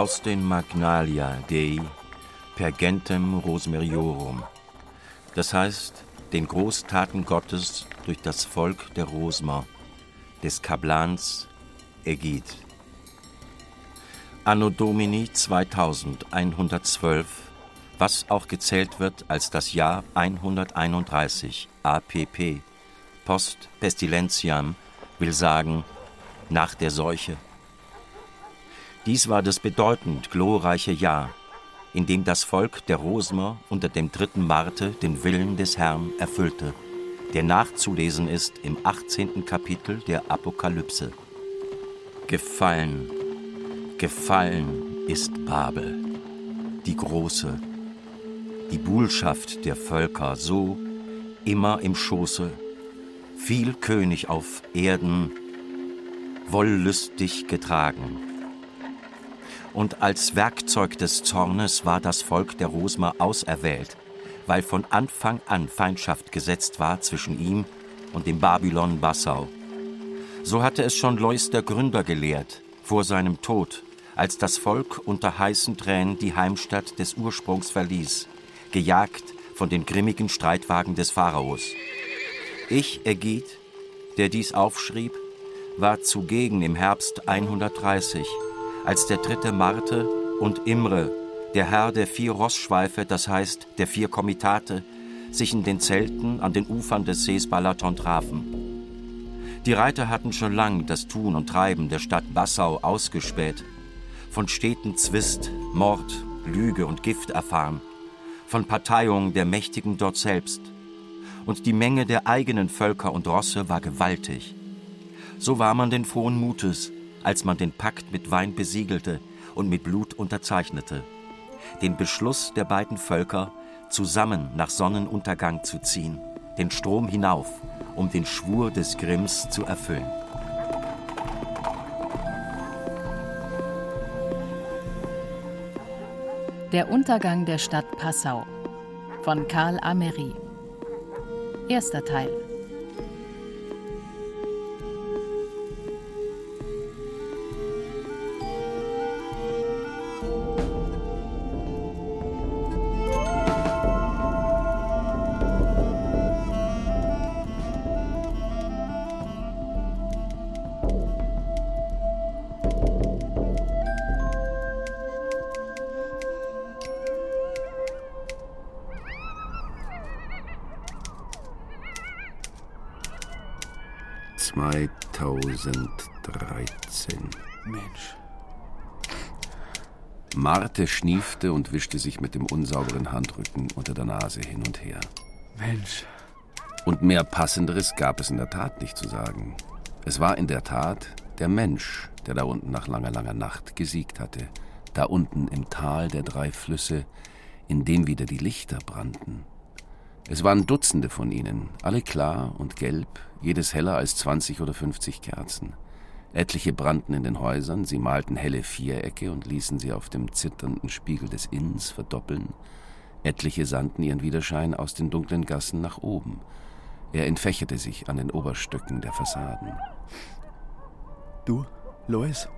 aus den Magnalia Dei pergentem Rosmeriorum, das heißt den Großtaten Gottes durch das Volk der Rosmer, des Kablans Ägid. Anno Domini 2112, was auch gezählt wird als das Jahr 131 APP, Post Pestilentiam, will sagen, nach der Seuche. Dies war das bedeutend glorreiche Jahr, in dem das Volk der Rosmer unter dem dritten Marte den Willen des Herrn erfüllte, der nachzulesen ist im 18. Kapitel der Apokalypse. Gefallen, gefallen ist Babel, die große, die Buhlschaft der Völker, so immer im Schoße, viel König auf Erden, wollüstig getragen und als Werkzeug des Zornes war das Volk der Rosmer auserwählt, weil von Anfang an Feindschaft gesetzt war zwischen ihm und dem Babylon Bassau. So hatte es schon Lois der Gründer gelehrt, vor seinem Tod, als das Volk unter heißen Tränen die Heimstatt des Ursprungs verließ, gejagt von den grimmigen Streitwagen des Pharaos. Ich, Ägid, der dies aufschrieb, war zugegen im Herbst 130 als der dritte Marte und Imre, der Herr der vier Rossschweife, das heißt der vier Komitate, sich in den Zelten an den Ufern des Sees Balaton trafen. Die Reiter hatten schon lang das Tun und Treiben der Stadt Bassau ausgespäht, von steten Zwist, Mord, Lüge und Gift erfahren, von Parteiung der Mächtigen dort selbst. Und die Menge der eigenen Völker und Rosse war gewaltig. So war man den frohen Mutes, als man den Pakt mit Wein besiegelte und mit Blut unterzeichnete. Den Beschluss der beiden Völker, zusammen nach Sonnenuntergang zu ziehen, den Strom hinauf, um den Schwur des Grimms zu erfüllen. Der Untergang der Stadt Passau von Karl Amery. Erster Teil. Marte schniefte und wischte sich mit dem unsauberen Handrücken unter der Nase hin und her. Mensch. Und mehr Passenderes gab es in der Tat nicht zu sagen. Es war in der Tat der Mensch, der da unten nach langer, langer Nacht gesiegt hatte. Da unten im Tal der drei Flüsse, in dem wieder die Lichter brannten. Es waren Dutzende von ihnen, alle klar und gelb, jedes heller als 20 oder 50 Kerzen. Etliche brannten in den Häusern, sie malten helle Vierecke und ließen sie auf dem zitternden Spiegel des Inns verdoppeln. Etliche sandten ihren Widerschein aus den dunklen Gassen nach oben. Er entfächerte sich an den Oberstöcken der Fassaden. Du, Lois,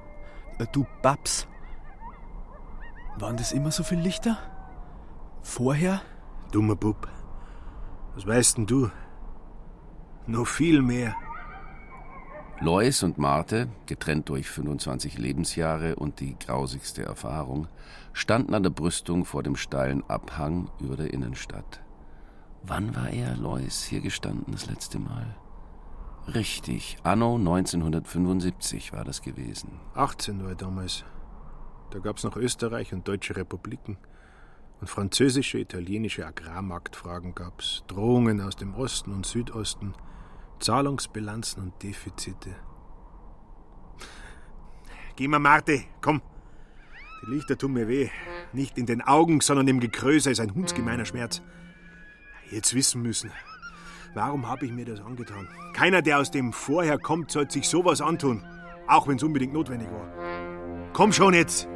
äh, du Babs. Waren das immer so viele Lichter? Vorher? Dummer Bub. Was weißt denn du? Noch viel mehr. Lois und Marte, getrennt durch 25 Lebensjahre und die grausigste Erfahrung, standen an der Brüstung vor dem steilen Abhang über der Innenstadt. Wann war er, Lois, hier gestanden das letzte Mal? Richtig, anno 1975 war das gewesen. 18 war damals. Da gab's noch Österreich und Deutsche Republiken. Und französische, italienische Agrarmarktfragen gab's, Drohungen aus dem Osten und Südosten – Zahlungsbilanzen und Defizite. Geh mal, Marte, komm. Die Lichter tun mir weh. Nicht in den Augen, sondern im Gekröse ist ein hundsgemeiner Schmerz. Jetzt wissen müssen. Warum habe ich mir das angetan? Keiner, der aus dem Vorher kommt, sollte sich sowas antun. Auch wenn es unbedingt notwendig war. Komm schon jetzt!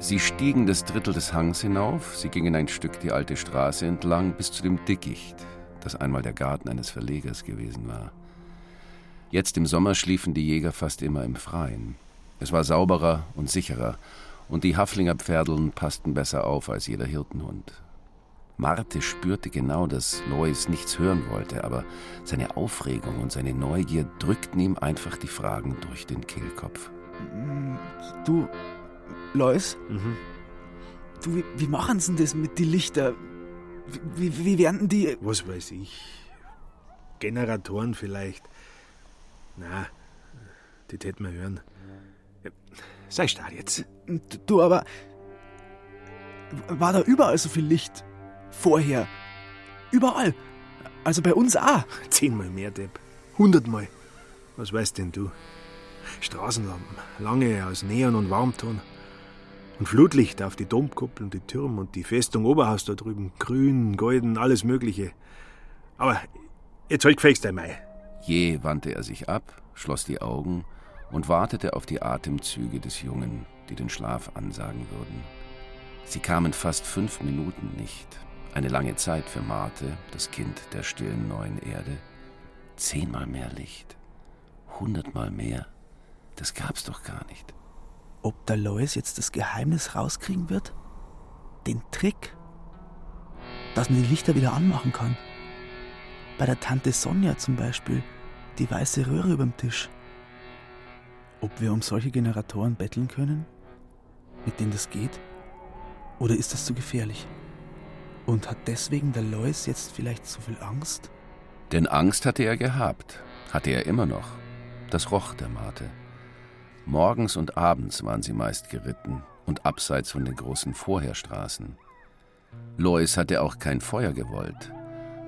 Sie stiegen das Drittel des Hangs hinauf, sie gingen ein Stück die alte Straße entlang bis zu dem Dickicht, das einmal der Garten eines Verlegers gewesen war. Jetzt im Sommer schliefen die Jäger fast immer im Freien. Es war sauberer und sicherer, und die Haflinger Pferdeln passten besser auf als jeder Hirtenhund. Marte spürte genau, dass Lois nichts hören wollte, aber seine Aufregung und seine Neugier drückten ihm einfach die Fragen durch den Kehlkopf. Du, Lois? Mhm. Du, wie, wie machen sie denn das mit den Lichter? Wie, wie, wie werden die. Was weiß ich. Generatoren vielleicht. Na, das hätten wir hören. Sei stark jetzt. Du, aber. War da überall so viel Licht? Vorher. Überall. Also bei uns auch. Zehnmal mehr, Depp. Hundertmal. Was weißt denn du? Straßenlampen, lange aus Neon und Warmton. Und Flutlicht auf die Domkuppeln, die Türme und die Festung Oberhaus da drüben. Grün, golden, alles Mögliche. Aber jetzt halt gefälligst einmal. Je wandte er sich ab, schloss die Augen und wartete auf die Atemzüge des Jungen, die den Schlaf ansagen würden. Sie kamen fast fünf Minuten nicht. Eine lange Zeit für Marte, das Kind der stillen neuen Erde. Zehnmal mehr Licht. Hundertmal mehr. Das gab's doch gar nicht. Ob der Lois jetzt das Geheimnis rauskriegen wird? Den Trick? Dass man die Lichter wieder anmachen kann. Bei der Tante Sonja zum Beispiel. Die weiße Röhre überm Tisch. Ob wir um solche Generatoren betteln können? Mit denen das geht? Oder ist das zu gefährlich? Und hat deswegen der Lois jetzt vielleicht so viel Angst? Denn Angst hatte er gehabt, hatte er immer noch. Das roch der Mate. Morgens und abends waren sie meist geritten und abseits von den großen Vorherstraßen. Lois hatte auch kein Feuer gewollt.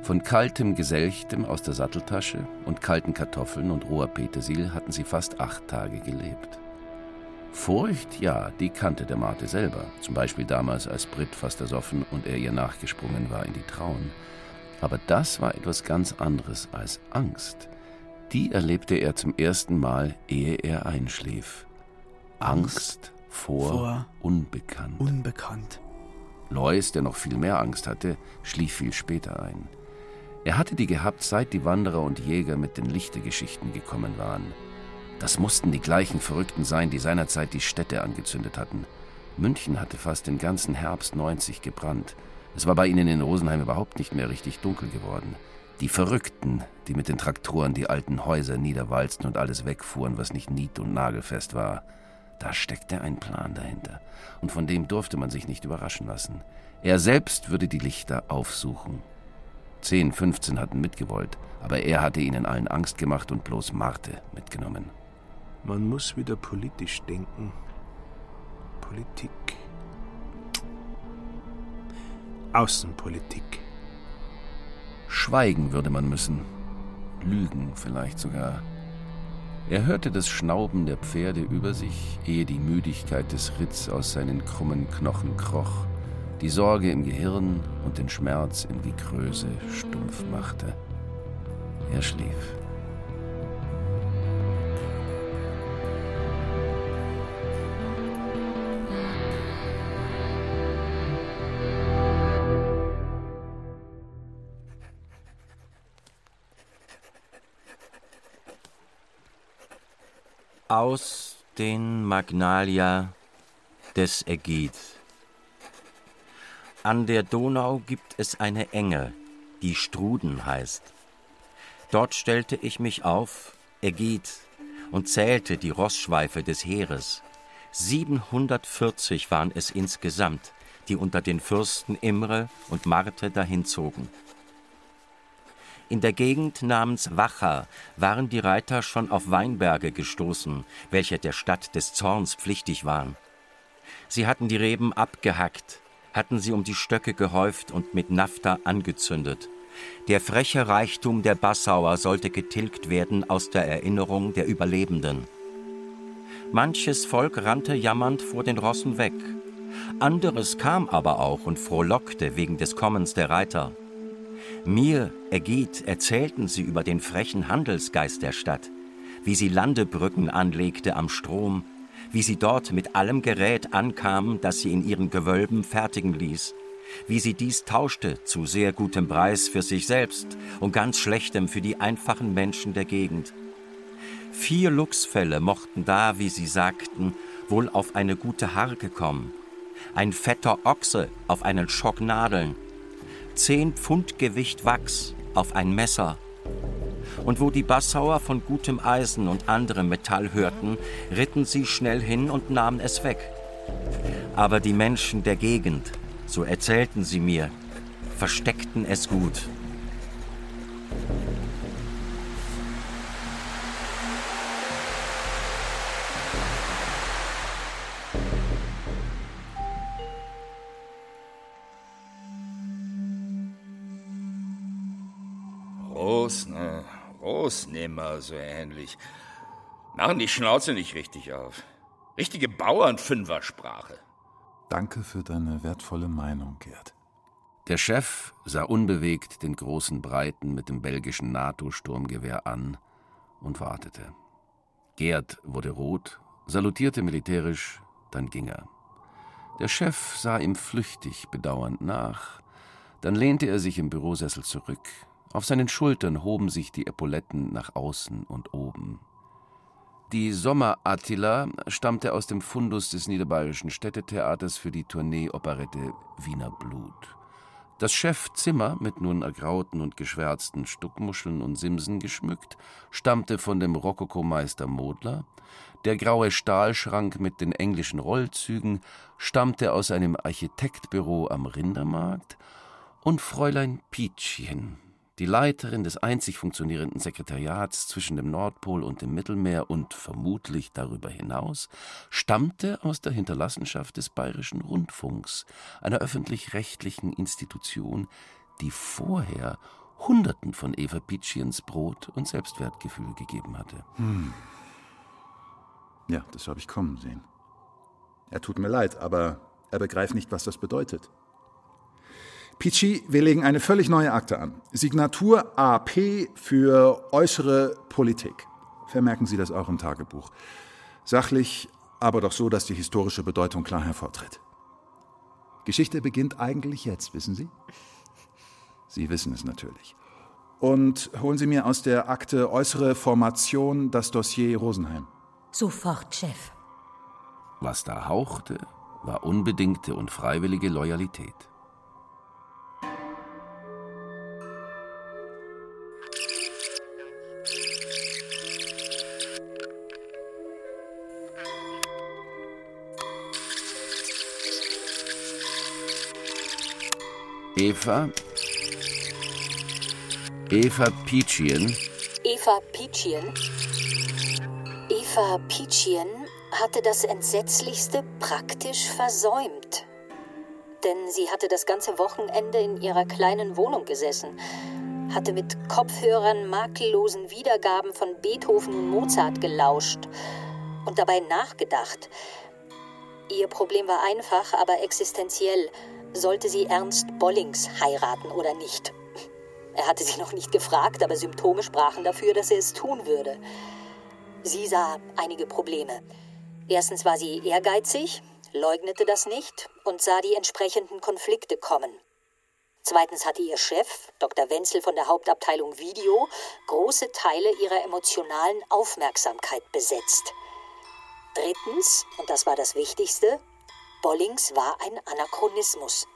Von kaltem Geselchtem aus der Satteltasche und kalten Kartoffeln und roher Petersil hatten sie fast acht Tage gelebt. Furcht, ja, die kannte der Mate selber, zum Beispiel damals, als Brit fast ersoffen und er ihr nachgesprungen war in die Trauen. Aber das war etwas ganz anderes als Angst. Die erlebte er zum ersten Mal, ehe er einschlief. Angst vor, vor Unbekannt. Unbekannt. Lois, der noch viel mehr Angst hatte, schlief viel später ein. Er hatte die gehabt, seit die Wanderer und Jäger mit den Lichtergeschichten gekommen waren. Das mussten die gleichen Verrückten sein, die seinerzeit die Städte angezündet hatten. München hatte fast den ganzen Herbst 90 gebrannt. Es war bei ihnen in Rosenheim überhaupt nicht mehr richtig dunkel geworden. Die Verrückten, die mit den Traktoren die alten Häuser niederwalzten und alles wegfuhren, was nicht nied- und nagelfest war. Da steckte ein Plan dahinter. Und von dem durfte man sich nicht überraschen lassen. Er selbst würde die Lichter aufsuchen Zehn, 15 hatten mitgewollt, aber er hatte ihnen allen Angst gemacht und bloß Marte mitgenommen. Man muss wieder politisch denken. Politik. Außenpolitik. Schweigen würde man müssen. Lügen vielleicht sogar. Er hörte das Schnauben der Pferde über sich, ehe die Müdigkeit des Ritz aus seinen krummen Knochen kroch die Sorge im Gehirn und den Schmerz in die Größe stumpf machte. Er schlief. Aus den Magnalia des Ägid. An der Donau gibt es eine Enge, die Struden heißt. Dort stellte ich mich auf, Ägid, und zählte die Rossschweife des Heeres. 740 waren es insgesamt, die unter den Fürsten Imre und Marte dahinzogen. In der Gegend namens Wacha waren die Reiter schon auf Weinberge gestoßen, welche der Stadt des Zorns pflichtig waren. Sie hatten die Reben abgehackt, hatten sie um die Stöcke gehäuft und mit Nafta angezündet, Der freche Reichtum der Bassauer sollte getilgt werden aus der Erinnerung der Überlebenden. Manches Volk rannte jammernd vor den Rossen weg. Anderes kam aber auch und frohlockte wegen des Kommens der Reiter. Mir, Ägid, erzählten sie über den frechen Handelsgeist der Stadt, wie sie Landebrücken anlegte am Strom, wie sie dort mit allem Gerät ankam, das sie in ihren Gewölben fertigen ließ, wie sie dies tauschte zu sehr gutem Preis für sich selbst und ganz schlechtem für die einfachen Menschen der Gegend. Vier Luchsfälle mochten da, wie sie sagten, wohl auf eine gute Harke kommen, ein fetter Ochse auf einen Schock Nadeln, zehn Pfund Gewicht Wachs auf ein Messer. Und wo die Bassauer von gutem Eisen und anderem Metall hörten, ritten sie schnell hin und nahmen es weg. Aber die Menschen der Gegend, so erzählten sie mir, versteckten es gut. Rosnehmer, so ähnlich. Machen die Schnauze nicht richtig auf. Richtige Bauernfünfersprache. Danke für deine wertvolle Meinung, Gerd. Der Chef sah unbewegt den großen Breiten mit dem belgischen NATO-Sturmgewehr an und wartete. Gerd wurde rot, salutierte militärisch, dann ging er. Der Chef sah ihm flüchtig bedauernd nach, dann lehnte er sich im Bürosessel zurück, auf seinen Schultern hoben sich die Epauletten nach außen und oben. Die Sommer-Attila stammte aus dem Fundus des Niederbayerischen Städtetheaters für die Tournee-Operette Wiener Blut. Das Chefzimmer, mit nun ergrauten und geschwärzten Stuckmuscheln und Simsen geschmückt, stammte von dem Rokokomeister Modler. Der graue Stahlschrank mit den englischen Rollzügen stammte aus einem Architektbüro am Rindermarkt. Und Fräulein Pietschchen, die Leiterin des einzig funktionierenden Sekretariats zwischen dem Nordpol und dem Mittelmeer und vermutlich darüber hinaus, stammte aus der Hinterlassenschaft des Bayerischen Rundfunks, einer öffentlich-rechtlichen Institution, die vorher Hunderten von Eva Pitschiens Brot und Selbstwertgefühl gegeben hatte. Hm. Ja, das habe ich kommen sehen. Er tut mir leid, aber er begreift nicht, was das bedeutet. Pichi, wir legen eine völlig neue Akte an. Signatur AP für äußere Politik. Vermerken Sie das auch im Tagebuch. Sachlich, aber doch so, dass die historische Bedeutung klar hervortritt. Geschichte beginnt eigentlich jetzt, wissen Sie? Sie wissen es natürlich. Und holen Sie mir aus der Akte äußere Formation das Dossier Rosenheim. Sofort, Chef. Was da hauchte, war unbedingte und freiwillige Loyalität. Eva. Eva Pietschien. Eva Pietschien. Eva Pietschien hatte das Entsetzlichste praktisch versäumt. Denn sie hatte das ganze Wochenende in ihrer kleinen Wohnung gesessen, hatte mit Kopfhörern makellosen Wiedergaben von Beethoven und Mozart gelauscht und dabei nachgedacht. Ihr Problem war einfach, aber existenziell sollte sie Ernst Bollings heiraten oder nicht. Er hatte sie noch nicht gefragt, aber Symptome sprachen dafür, dass er es tun würde. Sie sah einige Probleme. Erstens war sie ehrgeizig, leugnete das nicht und sah die entsprechenden Konflikte kommen. Zweitens hatte ihr Chef, Dr. Wenzel von der Hauptabteilung Video, große Teile ihrer emotionalen Aufmerksamkeit besetzt. Drittens, und das war das Wichtigste, Bollings war ein Anachronismus.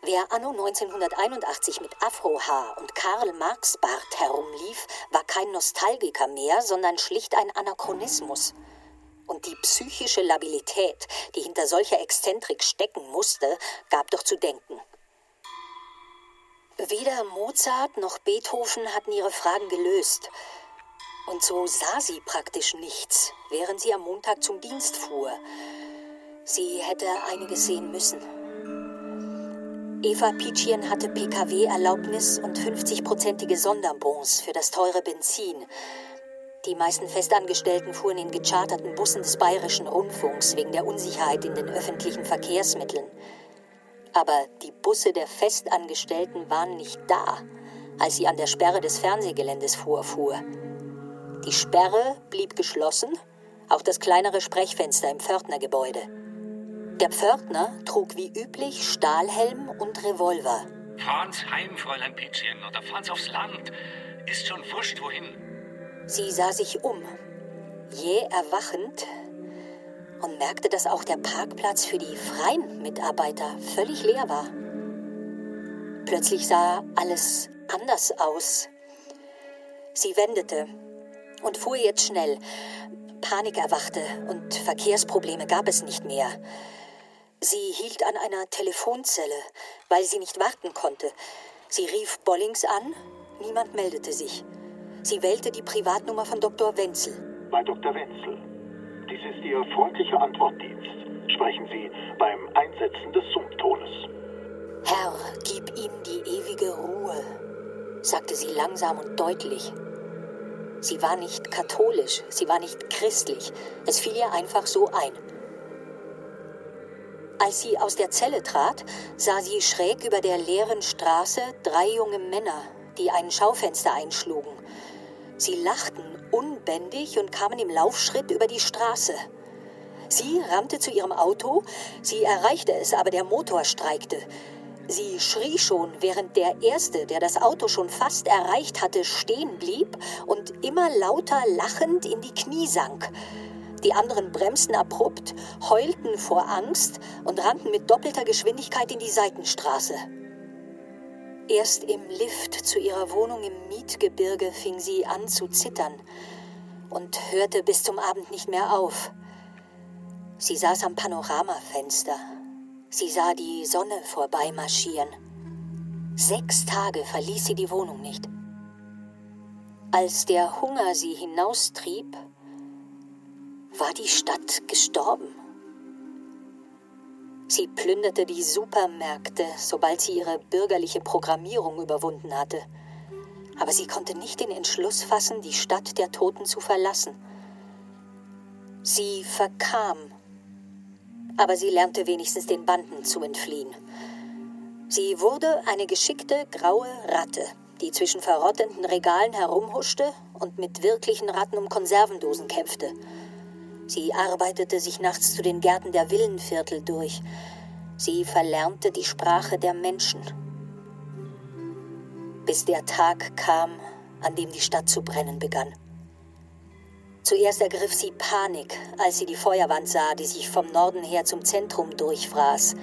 Wer anno 1981 mit Afrohaar und Karl Marx Bart herumlief, war kein Nostalgiker mehr, sondern schlicht ein Anachronismus. Und die psychische Labilität, die hinter solcher Exzentrik stecken musste, gab doch zu denken. Weder Mozart noch Beethoven hatten ihre Fragen gelöst. Und so sah sie praktisch nichts, während sie am Montag zum Dienst fuhr. Sie hätte einiges sehen müssen. Eva Pietschien hatte PKW-Erlaubnis und 50-prozentige Sonderbons für das teure Benzin. Die meisten Festangestellten fuhren in gecharterten Bussen des Bayerischen Rundfunks wegen der Unsicherheit in den öffentlichen Verkehrsmitteln. Aber die Busse der Festangestellten waren nicht da, als sie an der Sperre des Fernsehgeländes vorfuhr. Die Sperre blieb geschlossen, auch das kleinere Sprechfenster im Pförtnergebäude. Der Pförtner trug wie üblich Stahlhelm und Revolver. Fahren's heim, Fräulein Pietschen, oder fahren's aufs Land. Ist schon wurscht, wohin. Sie sah sich um, jäh erwachend, und merkte, dass auch der Parkplatz für die freien Mitarbeiter völlig leer war. Plötzlich sah alles anders aus. Sie wendete und fuhr jetzt schnell. Panik erwachte und Verkehrsprobleme gab es nicht mehr. Sie hielt an einer Telefonzelle, weil sie nicht warten konnte. Sie rief Bollings an, niemand meldete sich. Sie wählte die Privatnummer von Dr. Wenzel. Bei Dr. Wenzel. Dies ist Ihr freundlicher Antwortdienst. Sprechen Sie beim Einsetzen des Summtones. Herr, gib ihm die ewige Ruhe, sagte sie langsam und deutlich. Sie war nicht katholisch, sie war nicht christlich. Es fiel ihr einfach so ein. Als sie aus der Zelle trat, sah sie schräg über der leeren Straße drei junge Männer, die ein Schaufenster einschlugen. Sie lachten unbändig und kamen im Laufschritt über die Straße. Sie rannte zu ihrem Auto, sie erreichte es, aber der Motor streikte. Sie schrie schon, während der Erste, der das Auto schon fast erreicht hatte, stehen blieb und immer lauter lachend in die Knie sank. Die anderen bremsten abrupt, heulten vor Angst und rannten mit doppelter Geschwindigkeit in die Seitenstraße. Erst im Lift zu ihrer Wohnung im Mietgebirge fing sie an zu zittern und hörte bis zum Abend nicht mehr auf. Sie saß am Panoramafenster. Sie sah die Sonne vorbeimarschieren. Sechs Tage verließ sie die Wohnung nicht. Als der Hunger sie hinaustrieb, war die Stadt gestorben. Sie plünderte die Supermärkte, sobald sie ihre bürgerliche Programmierung überwunden hatte. Aber sie konnte nicht den Entschluss fassen, die Stadt der Toten zu verlassen. Sie verkam, aber sie lernte wenigstens den Banden zu entfliehen. Sie wurde eine geschickte graue Ratte, die zwischen verrottenden Regalen herumhuschte und mit wirklichen Ratten um Konservendosen kämpfte. Sie arbeitete sich nachts zu den Gärten der Villenviertel durch. Sie verlernte die Sprache der Menschen. Bis der Tag kam, an dem die Stadt zu brennen begann. Zuerst ergriff sie Panik, als sie die Feuerwand sah, die sich vom Norden her zum Zentrum durchfraß,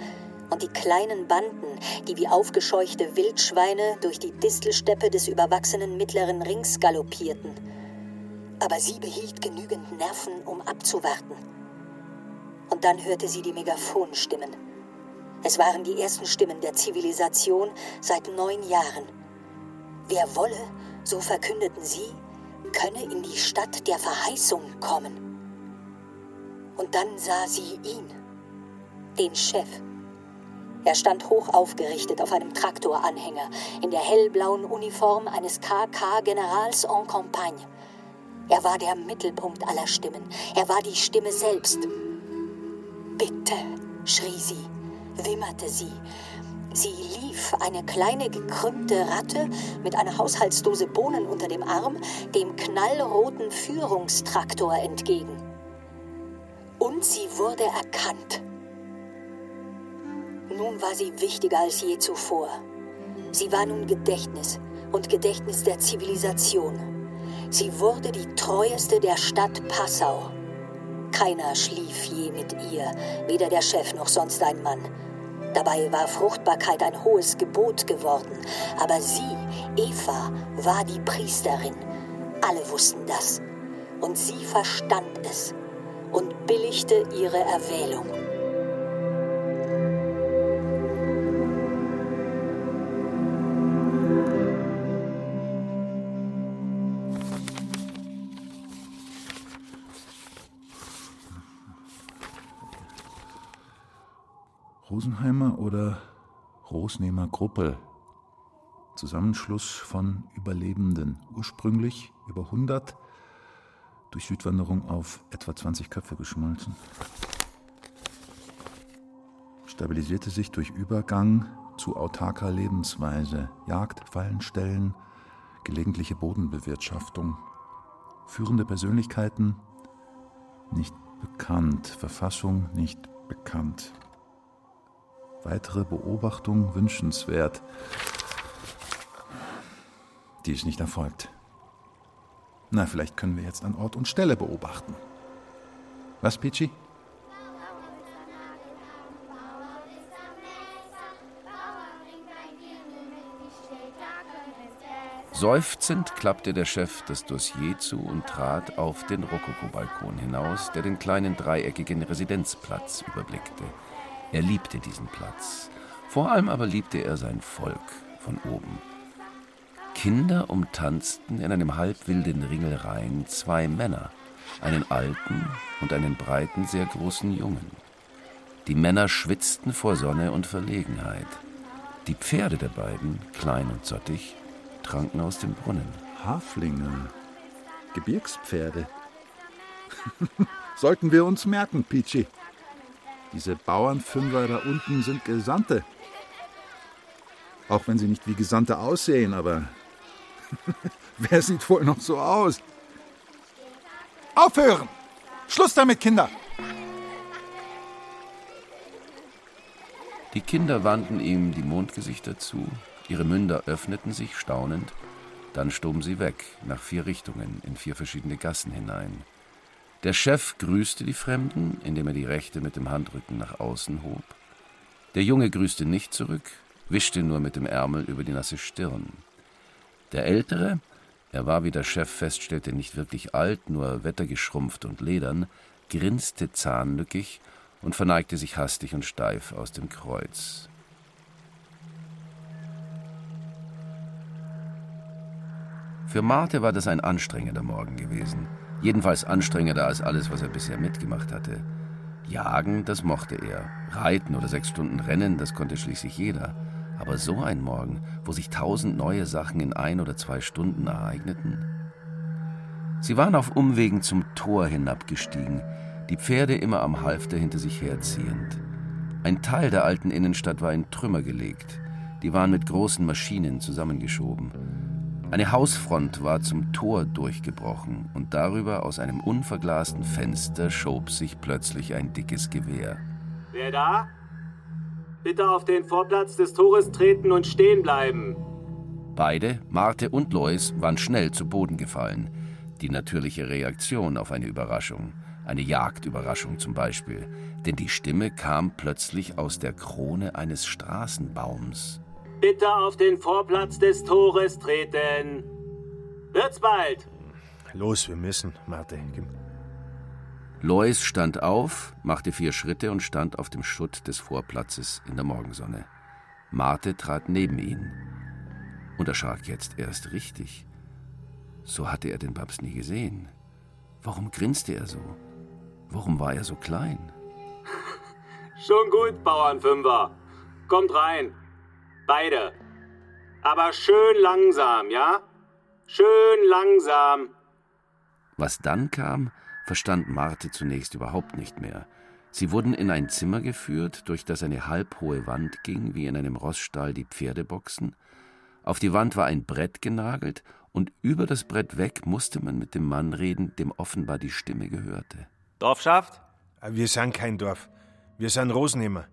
und die kleinen Banden, die wie aufgescheuchte Wildschweine durch die Distelsteppe des überwachsenen mittleren Rings galoppierten aber sie behielt genügend Nerven, um abzuwarten. Und dann hörte sie die Megaphonstimmen. Es waren die ersten Stimmen der Zivilisation seit neun Jahren. Wer wolle, so verkündeten sie, könne in die Stadt der Verheißung kommen. Und dann sah sie ihn, den Chef. Er stand hoch aufgerichtet auf einem Traktoranhänger in der hellblauen Uniform eines KK-Generals en Campagne. Er war der Mittelpunkt aller Stimmen. Er war die Stimme selbst. Bitte, schrie sie, wimmerte sie. Sie lief, eine kleine gekrümmte Ratte mit einer Haushaltsdose Bohnen unter dem Arm, dem knallroten Führungstraktor entgegen. Und sie wurde erkannt. Nun war sie wichtiger als je zuvor. Sie war nun Gedächtnis und Gedächtnis der Zivilisation. Sie wurde die treueste der Stadt Passau. Keiner schlief je mit ihr, weder der Chef noch sonst ein Mann. Dabei war Fruchtbarkeit ein hohes Gebot geworden. Aber sie, Eva, war die Priesterin. Alle wussten das. Und sie verstand es und billigte ihre Erwählung. Rosenheimer oder Rosnehmer Gruppe. Zusammenschluss von Überlebenden. Ursprünglich über 100, durch Südwanderung auf etwa 20 Köpfe geschmolzen. Stabilisierte sich durch Übergang zu autarker Lebensweise, Jagd, Fallenstellen, gelegentliche Bodenbewirtschaftung. Führende Persönlichkeiten nicht bekannt, Verfassung nicht bekannt. Weitere Beobachtung wünschenswert. Die ist nicht erfolgt. Na, vielleicht können wir jetzt an Ort und Stelle beobachten. Was, Peachy? Seufzend klappte der Chef das Dossier zu und trat auf den Rokokobalkon hinaus, der den kleinen dreieckigen Residenzplatz überblickte. Er liebte diesen Platz. Vor allem aber liebte er sein Volk von oben. Kinder umtanzten in einem halbwilden Ringelreihen zwei Männer, einen alten und einen breiten, sehr großen Jungen. Die Männer schwitzten vor Sonne und Verlegenheit. Die Pferde der beiden, klein und sottig, tranken aus dem Brunnen. Haflinge. Gebirgspferde. Sollten wir uns merken, Peachy. Diese Bauernfünfer da unten sind Gesandte. Auch wenn sie nicht wie Gesandte aussehen, aber wer sieht wohl noch so aus? Aufhören! Schluss damit, Kinder! Die Kinder wandten ihm die Mondgesichter zu, Ihre Münder öffneten sich staunend, dann stoben sie weg, nach vier Richtungen, in vier verschiedene Gassen hinein. Der Chef grüßte die Fremden, indem er die rechte mit dem Handrücken nach außen hob. Der Junge grüßte nicht zurück, wischte nur mit dem Ärmel über die nasse Stirn. Der Ältere, er war, wie der Chef feststellte, nicht wirklich alt, nur wettergeschrumpft und ledern, grinste zahnlückig und verneigte sich hastig und steif aus dem Kreuz. Für Marte war das ein anstrengender Morgen gewesen. Jedenfalls anstrengender als alles, was er bisher mitgemacht hatte. Jagen, das mochte er. Reiten oder sechs Stunden Rennen, das konnte schließlich jeder. Aber so ein Morgen, wo sich tausend neue Sachen in ein oder zwei Stunden ereigneten. Sie waren auf Umwegen zum Tor hinabgestiegen, die Pferde immer am Halfter hinter sich herziehend. Ein Teil der alten Innenstadt war in Trümmer gelegt. Die waren mit großen Maschinen zusammengeschoben. Eine Hausfront war zum Tor durchgebrochen und darüber aus einem unverglasten Fenster schob sich plötzlich ein dickes Gewehr. Wer da? Bitte auf den Vorplatz des Tores treten und stehen bleiben. Beide, Marte und Lois, waren schnell zu Boden gefallen. Die natürliche Reaktion auf eine Überraschung. Eine Jagdüberraschung zum Beispiel. Denn die Stimme kam plötzlich aus der Krone eines Straßenbaums. Bitte auf den Vorplatz des Tores treten. Wird's bald. Los, wir müssen, Marte. Lois stand auf, machte vier Schritte und stand auf dem Schutt des Vorplatzes in der Morgensonne. Marte trat neben ihn und erschrak jetzt erst richtig. So hatte er den Babs nie gesehen. Warum grinste er so? Warum war er so klein? Schon gut, Bauernfünfer. Kommt rein. Beide. Aber schön langsam, ja? Schön langsam. Was dann kam, verstand Marte zunächst überhaupt nicht mehr. Sie wurden in ein Zimmer geführt, durch das eine halbhohe Wand ging, wie in einem Rossstall die Pferdeboxen. Auf die Wand war ein Brett genagelt, und über das Brett weg musste man mit dem Mann reden, dem offenbar die Stimme gehörte. Dorfschaft? Wir sind kein Dorf. Wir sind Rosenheimer.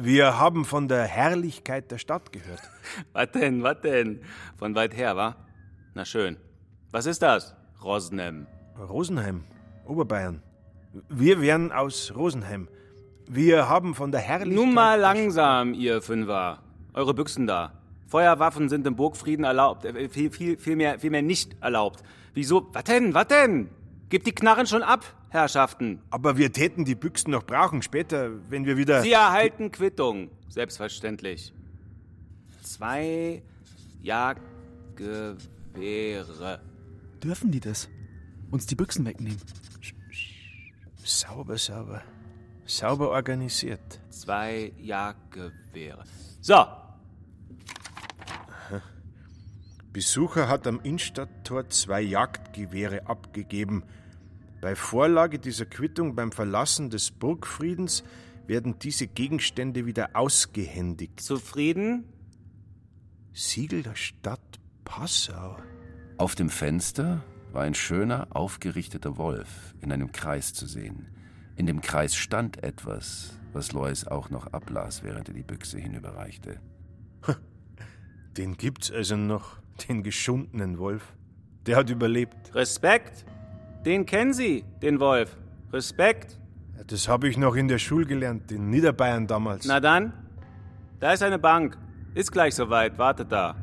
Wir haben von der Herrlichkeit der Stadt gehört. Was denn, was denn? Von weit her, wa? Na schön. Was ist das? Rosenheim. Rosenheim, Oberbayern. Wir wären aus Rosenheim. Wir haben von der Herrlichkeit. Nun mal langsam, ihr Fünfer. Eure Büchsen da. Feuerwaffen sind im Burgfrieden erlaubt. Äh, viel, viel, viel, mehr, viel mehr nicht erlaubt. Wieso? Was denn? Was denn? Gebt die Knarren schon ab, Herrschaften. Aber wir täten die Büchsen noch brauchen später, wenn wir wieder. Sie erhalten Quittung, selbstverständlich. Zwei Jagdgewehre. Dürfen die das? Uns die Büchsen wegnehmen? Sauber, sauber. Sauber organisiert. Zwei Jagdgewehre. So. Besucher hat am Innstadttor zwei Jagdgewehre abgegeben. Bei Vorlage dieser Quittung beim Verlassen des Burgfriedens werden diese Gegenstände wieder ausgehändigt. Zufrieden? Siegel der Stadt Passau. Auf dem Fenster war ein schöner, aufgerichteter Wolf in einem Kreis zu sehen. In dem Kreis stand etwas, was Lois auch noch ablas, während er die Büchse hinüberreichte. Den gibt's also noch, den geschundenen Wolf. Der hat überlebt. Respekt. Den kennen Sie, den Wolf. Respekt. Ja, das habe ich noch in der Schule gelernt, in Niederbayern damals. Na dann, da ist eine Bank. Ist gleich soweit, wartet da.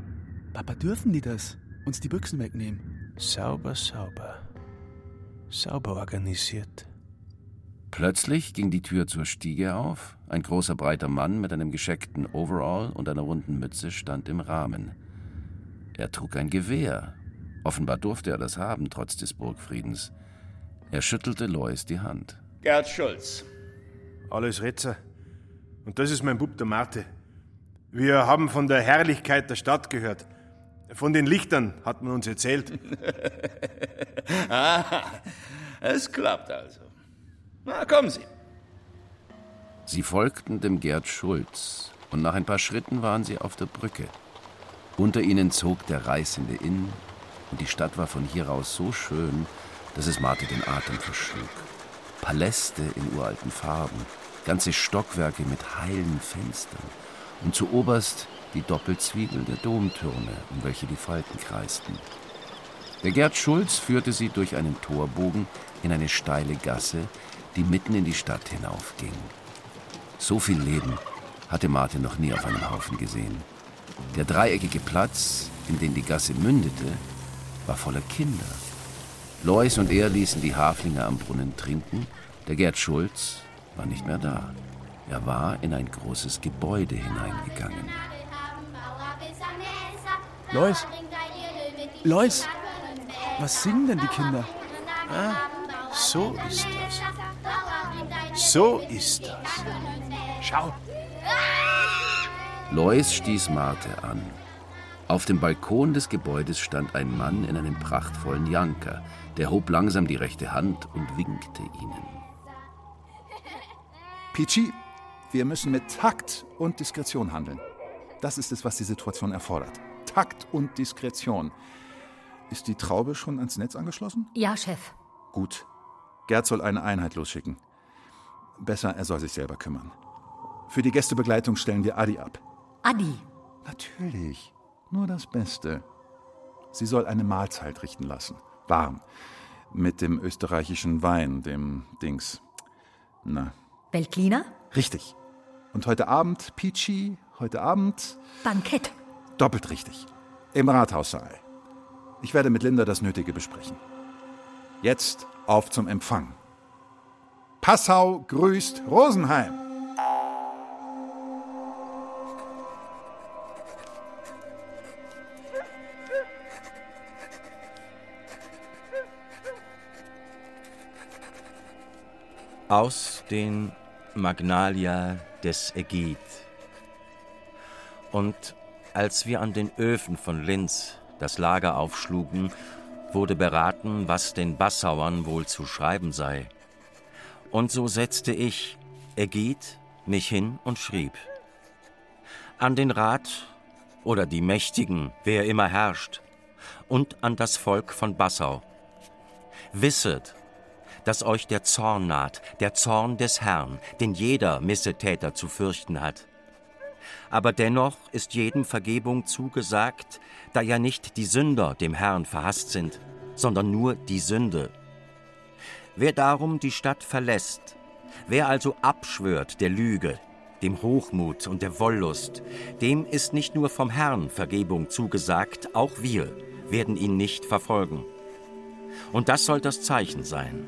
Papa, dürfen die das? Uns die Büchsen wegnehmen? Sauber, sauber. Sauber organisiert. Plötzlich ging die Tür zur Stiege auf. Ein großer, breiter Mann mit einem gescheckten Overall und einer runden Mütze stand im Rahmen. Er trug ein Gewehr. Offenbar durfte er das haben, trotz des Burgfriedens. Er schüttelte Lois die Hand. Gerd Schulz. Alles Retzer. Und das ist mein Bub, der Marte. Wir haben von der Herrlichkeit der Stadt gehört. Von den Lichtern hat man uns erzählt. ah, es klappt also. Na, kommen Sie. Sie folgten dem Gerd Schulz, und nach ein paar Schritten waren sie auf der Brücke. Unter ihnen zog der reißende Inn, und die Stadt war von hier aus so schön, dass es Marthe den Atem verschlug. Paläste in uralten Farben, ganze Stockwerke mit heilen Fenstern und zu oberst die Doppelzwiebel der Domtürme, um welche die Falten kreisten. Der Gerd Schulz führte sie durch einen Torbogen in eine steile Gasse, die mitten in die Stadt hinaufging. So viel Leben hatte Martin noch nie auf einem Haufen gesehen. Der dreieckige Platz, in den die Gasse mündete, war voller Kinder. Lois und er ließen die Haflinge am Brunnen trinken. Der Gerd Schulz war nicht mehr da. Er war in ein großes Gebäude hineingegangen. Lois! Lois! Was singen denn die Kinder? Ah, so ist das. So ist das. Schau. Lois stieß Marthe an. Auf dem Balkon des Gebäudes stand ein Mann in einem prachtvollen Janker. Der hob langsam die rechte Hand und winkte ihnen. Pichi, wir müssen mit Takt und Diskretion handeln. Das ist es, was die Situation erfordert. Takt und Diskretion. Ist die Traube schon ans Netz angeschlossen? Ja, Chef. Gut. Gerd soll eine Einheit losschicken. Besser, er soll sich selber kümmern. Für die Gästebegleitung stellen wir Adi ab. Adi? Natürlich. Nur das Beste. Sie soll eine Mahlzeit richten lassen. Warm. Mit dem österreichischen Wein, dem Dings. Na. Weltliner? Richtig. Und heute Abend, Peachy, heute Abend. Bankett. Doppelt richtig. Im Rathaussaal. Ich werde mit Linda das Nötige besprechen. Jetzt auf zum Empfang. Passau grüßt Rosenheim. Aus den Magnalia des Ägid. Und als wir an den Öfen von Linz das Lager aufschlugen, wurde beraten, was den Bassauern wohl zu schreiben sei. Und so setzte ich, Ägid, mich hin und schrieb. An den Rat oder die Mächtigen, wer immer herrscht, und an das Volk von Bassau. Wisset, dass euch der Zorn naht, der Zorn des Herrn, den jeder Missetäter zu fürchten hat. Aber dennoch ist jedem Vergebung zugesagt, da ja nicht die Sünder dem Herrn verhasst sind, sondern nur die Sünde. Wer darum die Stadt verlässt, wer also abschwört der Lüge, dem Hochmut und der Wollust, dem ist nicht nur vom Herrn Vergebung zugesagt, auch wir werden ihn nicht verfolgen. Und das soll das Zeichen sein.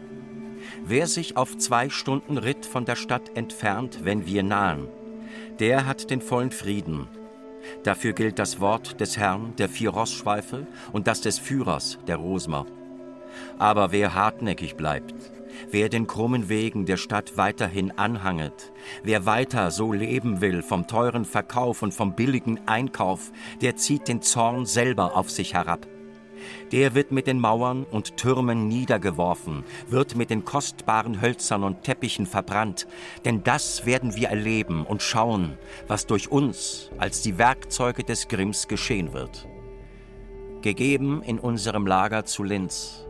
Wer sich auf zwei Stunden Ritt von der Stadt entfernt, wenn wir nahen, der hat den vollen Frieden. Dafür gilt das Wort des Herrn, der vier Rossschweife, und das des Führers, der Rosmer. Aber wer hartnäckig bleibt, Wer den krummen Wegen der Stadt weiterhin anhanget, wer weiter so leben will vom teuren Verkauf und vom billigen Einkauf, der zieht den Zorn selber auf sich herab. Der wird mit den Mauern und Türmen niedergeworfen, wird mit den kostbaren Hölzern und Teppichen verbrannt, denn das werden wir erleben und schauen, was durch uns als die Werkzeuge des Grimms geschehen wird. Gegeben in unserem Lager zu Linz,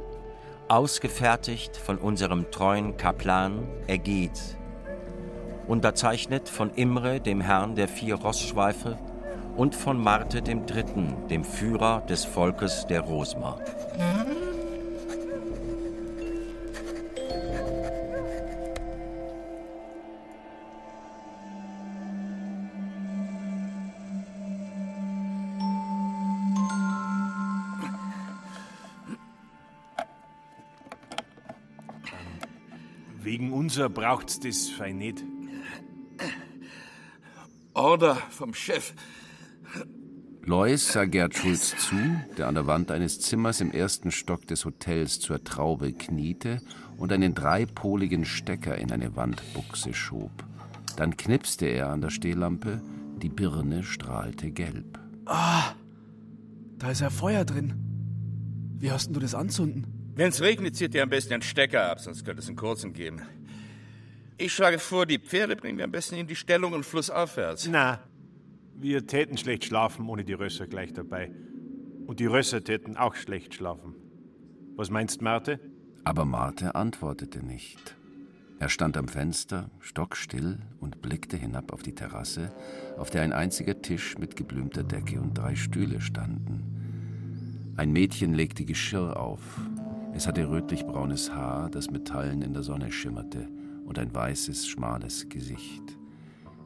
ausgefertigt von unserem treuen Kaplan Ägid, unterzeichnet von Imre, dem Herrn der vier Rossschweife, und von Marte dem Dritten, dem Führer des Volkes der Rosmer. Wegen unser braucht's das fein nicht. Order vom Chef. Lois sah Gerd Schulz zu, der an der Wand eines Zimmers im ersten Stock des Hotels zur Traube kniete und einen dreipoligen Stecker in eine Wandbuchse schob. Dann knipste er an der Stehlampe, die Birne strahlte gelb. Ah, da ist ja Feuer drin. Wie hast denn du das anzünden? Wenn's regnet, zieht ihr am besten den Stecker ab, sonst könnte es einen kurzen geben. Ich schlage vor, die Pferde bringen wir am besten in die Stellung und flussaufwärts. Na, wir täten schlecht schlafen ohne die Rösser gleich dabei. Und die Rösser täten auch schlecht schlafen. Was meinst, Marte? Aber Marte antwortete nicht. Er stand am Fenster, stockstill und blickte hinab auf die Terrasse, auf der ein einziger Tisch mit geblümter Decke und drei Stühle standen. Ein Mädchen legte Geschirr auf. Es hatte rötlich-braunes Haar, das Metallen in der Sonne schimmerte, und ein weißes, schmales Gesicht.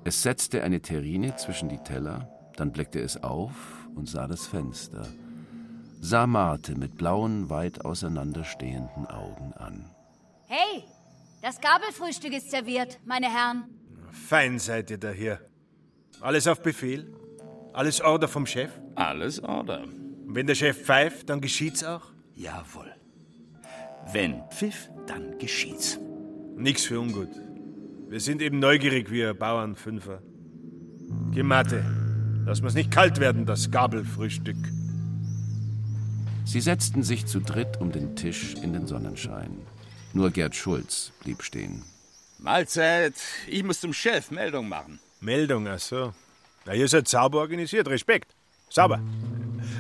Es setzte eine Terrine zwischen die Teller, dann blickte es auf und sah das Fenster, sah Marte mit blauen, weit auseinanderstehenden Augen an. Hey, das Gabelfrühstück ist serviert, meine Herren. Fein seid ihr da hier. Alles auf Befehl? Alles Order vom Chef? Alles Order. Und wenn der Chef pfeift, dann geschieht's auch? Jawohl. Wenn Pfiff, dann geschieht's. Nix für ungut. Wir sind eben neugierig wie ein Bauernfünfer. Geh Mate, lass mir's nicht kalt werden, das Gabelfrühstück. Sie setzten sich zu dritt um den Tisch in den Sonnenschein. Nur Gerd Schulz blieb stehen. Mahlzeit. Ich muss zum Chef Meldung machen. Meldung, ach so. Na, ihr seid sauber organisiert, Respekt. Sauber.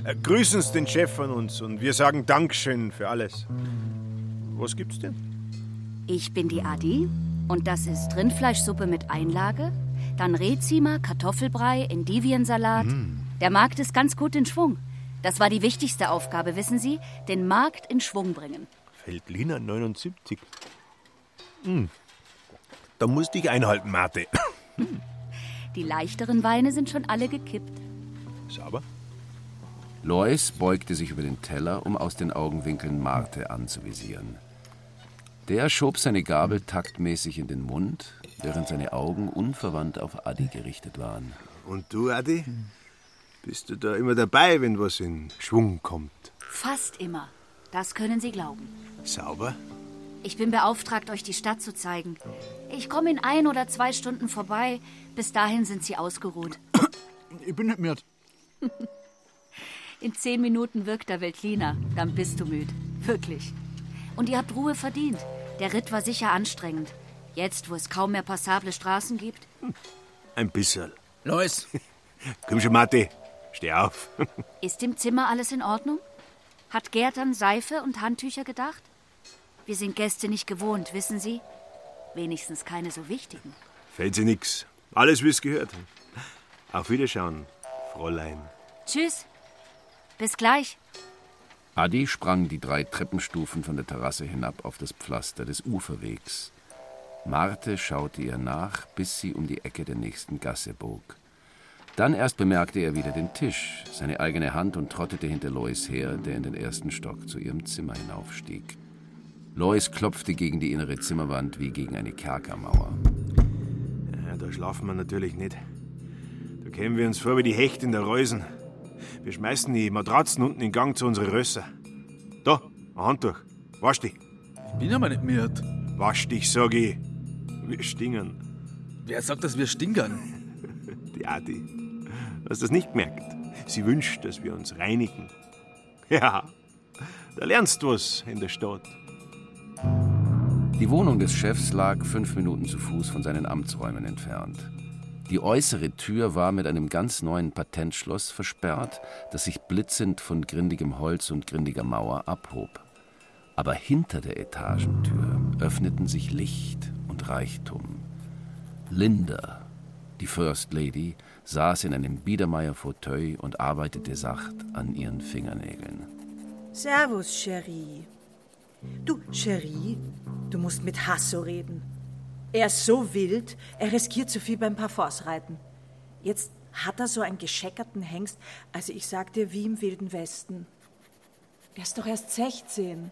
Äh, grüßen Sie den Chef von uns und wir sagen Dankeschön für alles. Was gibt's denn? Ich bin die Adi und das ist Rindfleischsuppe mit Einlage, dann Rezima, Kartoffelbrei, Endiviensalat. Der Markt ist ganz gut in Schwung. Das war die wichtigste Aufgabe, wissen Sie? Den Markt in Schwung bringen. Feldliner 79. Hm. Da musst dich einhalten, Mate. Die leichteren Weine sind schon alle gekippt. Sauber. Lois beugte sich über den Teller, um aus den Augenwinkeln Marte anzuvisieren. Der schob seine Gabel taktmäßig in den Mund, während seine Augen unverwandt auf Adi gerichtet waren. Und du, Adi? Bist du da immer dabei, wenn was in Schwung kommt? Fast immer. Das können Sie glauben. Sauber? Ich bin beauftragt, euch die Stadt zu zeigen. Ich komme in ein oder zwei Stunden vorbei. Bis dahin sind Sie ausgeruht. Ich bin nicht müde. In zehn Minuten wirkt der Veltliner. Dann bist du müde. Wirklich. Und ihr habt Ruhe verdient. Der Ritt war sicher anstrengend. Jetzt, wo es kaum mehr passable Straßen gibt. Ein bisschen. Lois. Komm schon, Mate. Steh auf. Ist im Zimmer alles in Ordnung? Hat Gerd an Seife und Handtücher gedacht? Wir sind Gäste nicht gewohnt, wissen Sie? Wenigstens keine so wichtigen. Fällt sie nix. Alles, wie's gehört. Auf Wiederschauen, Fräulein. Tschüss. Bis gleich. Adi sprang die drei Treppenstufen von der Terrasse hinab auf das Pflaster des Uferwegs. Marte schaute ihr nach, bis sie um die Ecke der nächsten Gasse bog. Dann erst bemerkte er wieder den Tisch, seine eigene Hand und trottete hinter Lois her, der in den ersten Stock zu ihrem Zimmer hinaufstieg. Lois klopfte gegen die innere Zimmerwand wie gegen eine Kerkermauer. Ja, da schlafen wir natürlich nicht. Da kämen wir uns vor wie die Hechte in der Reusen. Wir schmeißen die Matratzen unten in Gang zu unseren Rösser. Da, ein Handtuch. Wasch dich. Ich bin aber nicht müde. Wasch dich, sag ich. Wir stingern. Wer sagt, dass wir stinkern? Die Adi. Hast du das nicht gemerkt? Sie wünscht, dass wir uns reinigen. Ja, da lernst du was in der Stadt. Die Wohnung des Chefs lag fünf Minuten zu Fuß von seinen Amtsräumen entfernt. Die äußere Tür war mit einem ganz neuen Patentschloss versperrt, das sich blitzend von grindigem Holz und grindiger Mauer abhob. Aber hinter der Etagentür öffneten sich Licht und Reichtum. Linda, die First Lady, saß in einem Biedermeier-Fauteuil und arbeitete sacht an ihren Fingernägeln. Servus, Cherie. Du, Cherie, du musst mit Hasso reden. Er ist so wild, er riskiert zu viel beim Parforce-Reiten. Jetzt hat er so einen gescheckerten Hengst, also ich sag dir, wie im Wilden Westen. Er ist doch erst 16.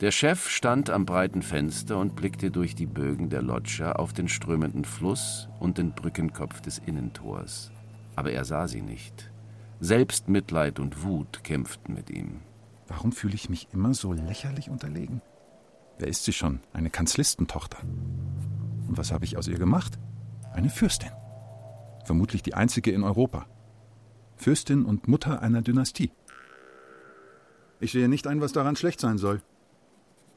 Der Chef stand am breiten Fenster und blickte durch die Bögen der Loggia auf den strömenden Fluss und den Brückenkopf des Innentors. Aber er sah sie nicht. Selbstmitleid und Wut kämpften mit ihm. Warum fühle ich mich immer so lächerlich unterlegen? Wer ist sie schon? Eine Kanzlistentochter. Und was habe ich aus ihr gemacht? Eine Fürstin. Vermutlich die einzige in Europa. Fürstin und Mutter einer Dynastie. Ich sehe nicht ein, was daran schlecht sein soll.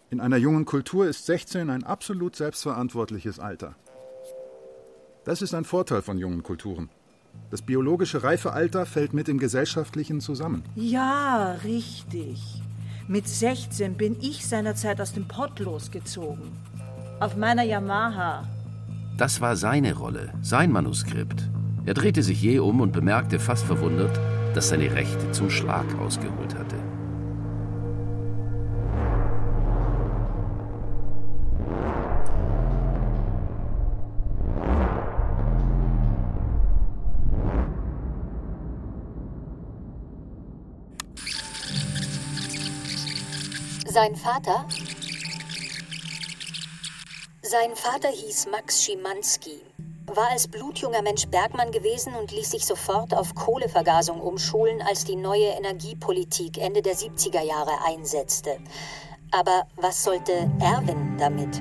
In einer jungen Kultur ist 16 ein absolut selbstverantwortliches Alter. Das ist ein Vorteil von jungen Kulturen. Das biologische Reifealter fällt mit dem gesellschaftlichen zusammen. Ja, richtig. Mit 16 bin ich seinerzeit aus dem Pott losgezogen. Auf meiner Yamaha. Das war seine Rolle, sein Manuskript. Er drehte sich je um und bemerkte fast verwundert, dass seine Rechte zum Schlag ausgeholt hatte. Sein Vater? Sein Vater hieß Max Schimanski, war als blutjunger Mensch Bergmann gewesen und ließ sich sofort auf Kohlevergasung umschulen, als die neue Energiepolitik Ende der 70er Jahre einsetzte. Aber was sollte Erwin damit?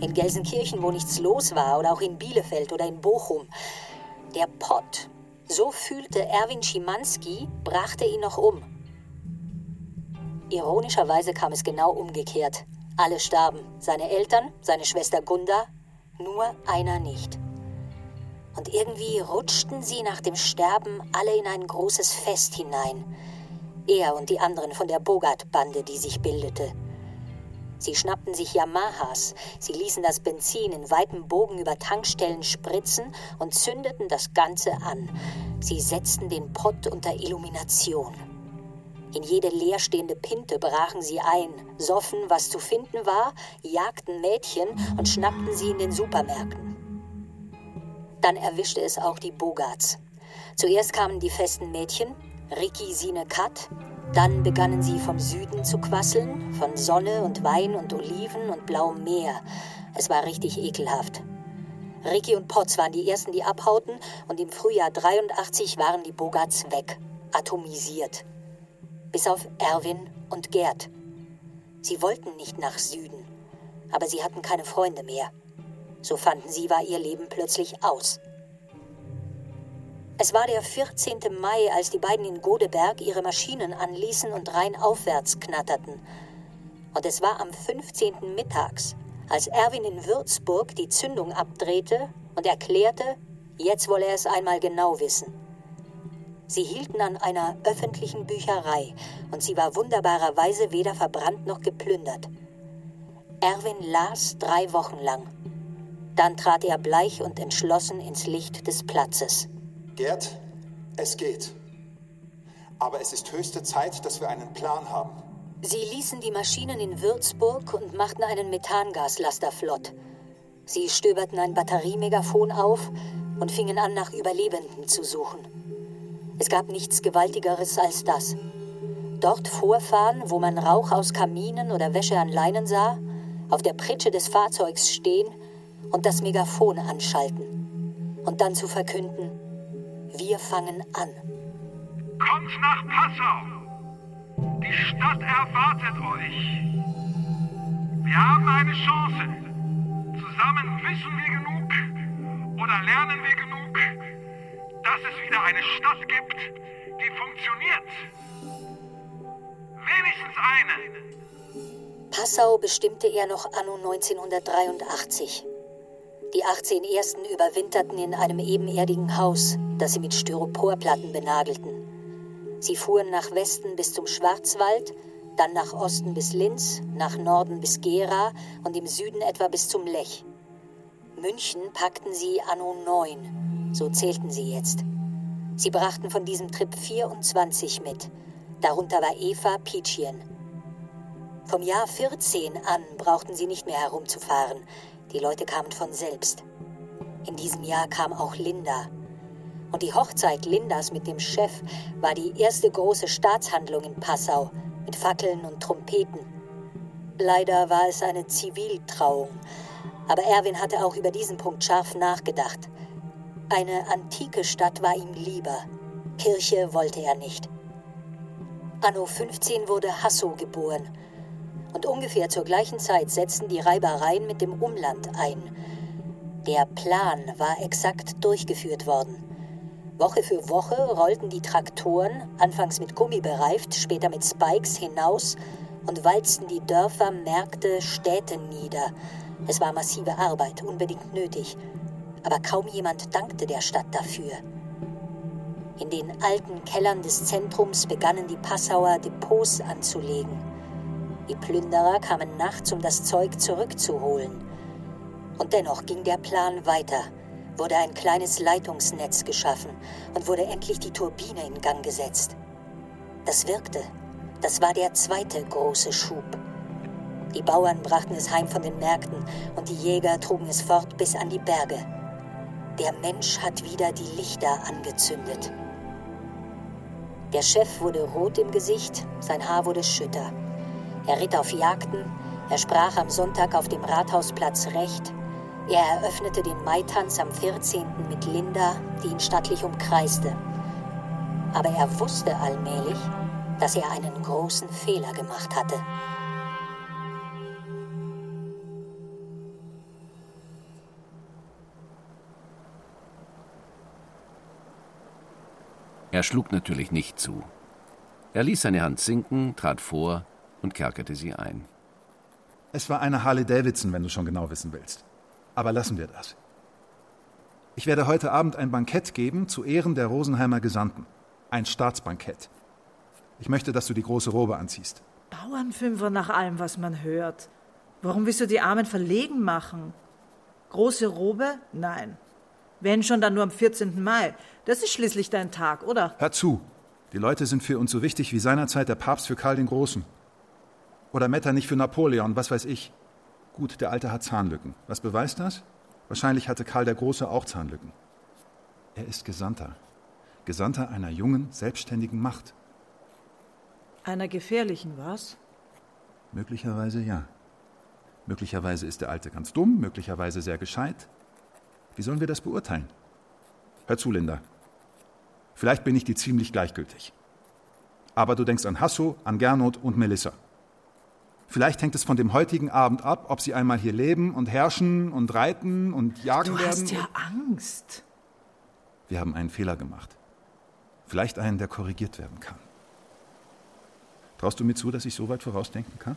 In Gelsenkirchen, wo nichts los war, oder auch in Bielefeld oder in Bochum. Der Pott, so fühlte Erwin Schimanski, brachte ihn noch um. Ironischerweise kam es genau umgekehrt. Alle starben. Seine Eltern, seine Schwester Gunda, nur einer nicht. Und irgendwie rutschten sie nach dem Sterben alle in ein großes Fest hinein. Er und die anderen von der Bogart-Bande, die sich bildete. Sie schnappten sich Yamahas, sie ließen das Benzin in weitem Bogen über Tankstellen spritzen und zündeten das Ganze an. Sie setzten den Pott unter Illumination. In jede leerstehende Pinte brachen sie ein, soffen, was zu finden war, jagten Mädchen und schnappten sie in den Supermärkten. Dann erwischte es auch die Bogarts. Zuerst kamen die festen Mädchen, Ricky, Sine, Kat. Dann begannen sie vom Süden zu quasseln, von Sonne und Wein und Oliven und blauem Meer. Es war richtig ekelhaft. Ricky und Potts waren die ersten, die abhauten, und im Frühjahr 83 waren die Bogarts weg, atomisiert bis auf Erwin und Gerd. Sie wollten nicht nach Süden, aber sie hatten keine Freunde mehr. So fanden sie, war ihr Leben plötzlich aus. Es war der 14. Mai, als die beiden in Godeberg ihre Maschinen anließen und rein aufwärts knatterten. Und es war am 15. mittags, als Erwin in Würzburg die Zündung abdrehte und erklärte, jetzt wolle er es einmal genau wissen. Sie hielten an einer öffentlichen Bücherei und sie war wunderbarerweise weder verbrannt noch geplündert. Erwin las drei Wochen lang. Dann trat er bleich und entschlossen ins Licht des Platzes. Gerd, es geht. Aber es ist höchste Zeit, dass wir einen Plan haben. Sie ließen die Maschinen in Würzburg und machten einen Methangaslaster flott. Sie stöberten ein Batteriemegafon auf und fingen an, nach Überlebenden zu suchen. Es gab nichts Gewaltigeres als das. Dort vorfahren, wo man Rauch aus Kaminen oder Wäsche an Leinen sah, auf der Pritsche des Fahrzeugs stehen und das Megafon anschalten. Und dann zu verkünden, wir fangen an. Kommt nach Passau! Die Stadt erwartet euch! Wir haben eine eine Chance. Zusammen wissen wir genug oder lernen wir genug, dass es wieder eine Stadt gibt, die funktioniert. Wenigstens eine. Passau bestimmte er noch anno 1983. Die 18 Ersten überwinterten in einem ebenerdigen Haus, das sie mit Styroporplatten benagelten. Sie fuhren nach Westen bis zum Schwarzwald, dann nach Osten bis Linz, nach Norden bis Gera und im Süden etwa bis zum Lech. München packten sie anno 9, so zählten sie jetzt. Sie brachten von diesem Trip 24 mit. Darunter war Eva Pietschien. Vom Jahr 14 an brauchten sie nicht mehr herumzufahren. Die Leute kamen von selbst. In diesem Jahr kam auch Linda. Und die Hochzeit Lindas mit dem Chef war die erste große Staatshandlung in Passau mit Fackeln und Trompeten. Leider war es eine Ziviltrauung, aber Erwin hatte auch über diesen Punkt scharf nachgedacht. Eine antike Stadt war ihm lieber. Kirche wollte er nicht. Anno 15 wurde Hasso geboren und ungefähr zur gleichen Zeit setzten die Reibereien mit dem Umland ein. Der Plan war exakt durchgeführt worden. Woche für Woche rollten die Traktoren, anfangs mit Gummi bereift, später mit Spikes, hinaus und walzten die Dörfer, Märkte, Städte nieder. Es war massive Arbeit, unbedingt nötig, aber kaum jemand dankte der Stadt dafür. In den alten Kellern des Zentrums begannen die Passauer Depots anzulegen. Die Plünderer kamen nachts, um das Zeug zurückzuholen. Und dennoch ging der Plan weiter, wurde ein kleines Leitungsnetz geschaffen und wurde endlich die Turbine in Gang gesetzt. Das wirkte. Das war der zweite große Schub. Die Bauern brachten es heim von den Märkten und die Jäger trugen es fort bis an die Berge. Der Mensch hat wieder die Lichter angezündet. Der Chef wurde rot im Gesicht, sein Haar wurde schütter. Er ritt auf Jagden, er sprach am Sonntag auf dem Rathausplatz Recht, er eröffnete den Maitanz am 14. mit Linda, die ihn stattlich umkreiste. Aber er wusste allmählich, dass er einen großen Fehler gemacht hatte. Er schlug natürlich nicht zu. Er ließ seine Hand sinken, trat vor und kerkerte sie ein. Es war eine Harley Davidson, wenn du schon genau wissen willst. Aber lassen wir das. Ich werde heute Abend ein Bankett geben zu Ehren der Rosenheimer Gesandten. Ein Staatsbankett. Ich möchte, dass du die große Robe anziehst. Bauernfünfer nach allem, was man hört. Warum willst du die Armen verlegen machen? Große Robe? Nein. Wenn schon, dann nur am 14. Mai. Das ist schließlich dein Tag, oder? Hör zu. Die Leute sind für uns so wichtig wie seinerzeit der Papst für Karl den Großen. Oder Metternich für Napoleon, was weiß ich. Gut, der Alte hat Zahnlücken. Was beweist das? Wahrscheinlich hatte Karl der Große auch Zahnlücken. Er ist Gesandter. Gesandter einer jungen, selbstständigen Macht. Einer gefährlichen, was? Möglicherweise ja. Möglicherweise ist der Alte ganz dumm, möglicherweise sehr gescheit. Wie sollen wir das beurteilen? Hör zu, Linda. Vielleicht bin ich dir ziemlich gleichgültig. Aber du denkst an Hasso, an Gernot und Melissa. Vielleicht hängt es von dem heutigen Abend ab, ob sie einmal hier leben und herrschen und reiten und jagen du werden. Du hast ja Angst. Wir haben einen Fehler gemacht. Vielleicht einen, der korrigiert werden kann. Traust du mir zu, dass ich so weit vorausdenken kann?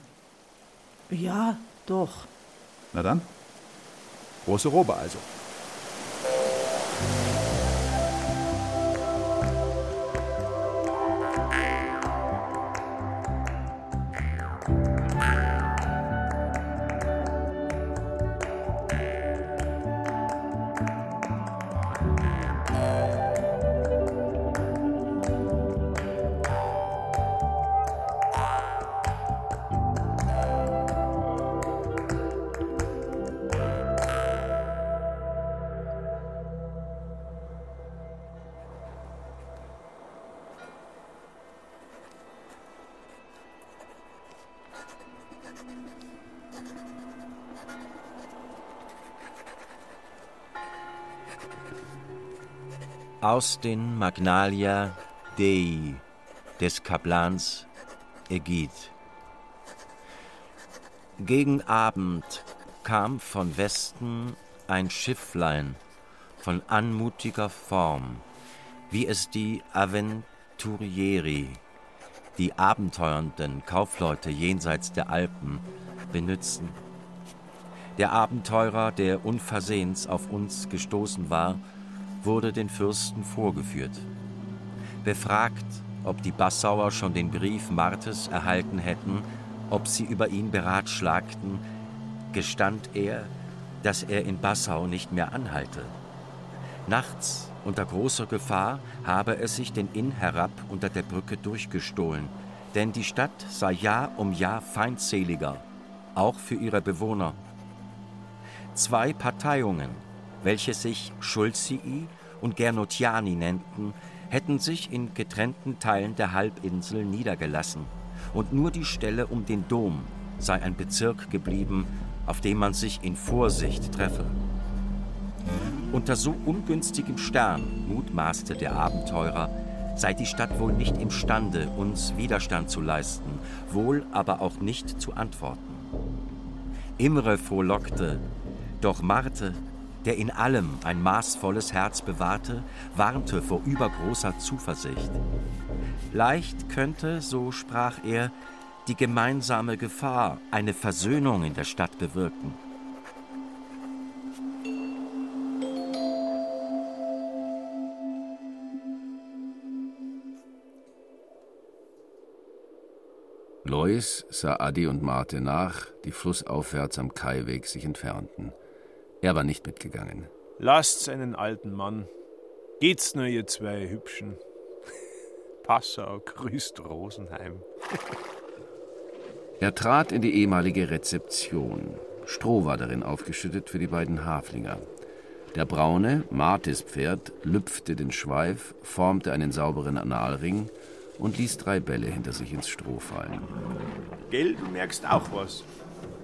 Ja, doch. Na dann. Große Robe also. Aus den Magnalia Dei des Kaplans Egid. Gegen Abend kam von Westen ein Schifflein von anmutiger Form, wie es die Aventurieri, die abenteuernden Kaufleute jenseits der Alpen, benützen. Der Abenteurer, der unversehens auf uns gestoßen war, wurde den Fürsten vorgeführt. Befragt, ob die Bassauer schon den Brief Martes erhalten hätten, ob sie über ihn beratschlagten, gestand er, dass er in Bassau nicht mehr anhalte. Nachts, unter großer Gefahr, habe er sich den Inn herab unter der Brücke durchgestohlen, denn die Stadt sei Jahr um Jahr feindseliger, auch für ihre Bewohner. Zwei Parteiungen, welche sich Schulzii und Gernotiani nennten, hätten sich in getrennten Teilen der Halbinsel niedergelassen, und nur die Stelle um den Dom sei ein Bezirk geblieben, auf dem man sich in Vorsicht treffe. Unter so ungünstigem Stern, mutmaßte der Abenteurer, sei die Stadt wohl nicht imstande, uns Widerstand zu leisten, wohl aber auch nicht zu antworten. Imre frohlockte, doch Marte, der in allem ein maßvolles Herz bewahrte, warnte vor übergroßer Zuversicht. Leicht könnte, so sprach er, die gemeinsame Gefahr eine Versöhnung in der Stadt bewirken. Lois sah Adi und Marte nach, die flussaufwärts am Kaiweg sich entfernten. Er war nicht mitgegangen. Lasst einen alten Mann. Geht's nur, ihr zwei Hübschen. Passau grüßt Rosenheim. Er trat in die ehemalige Rezeption. Stroh war darin aufgeschüttet für die beiden Haflinger. Der braune, Martis Pferd lüpfte den Schweif, formte einen sauberen Analring und ließ drei Bälle hinter sich ins Stroh fallen. Gell, du merkst auch was.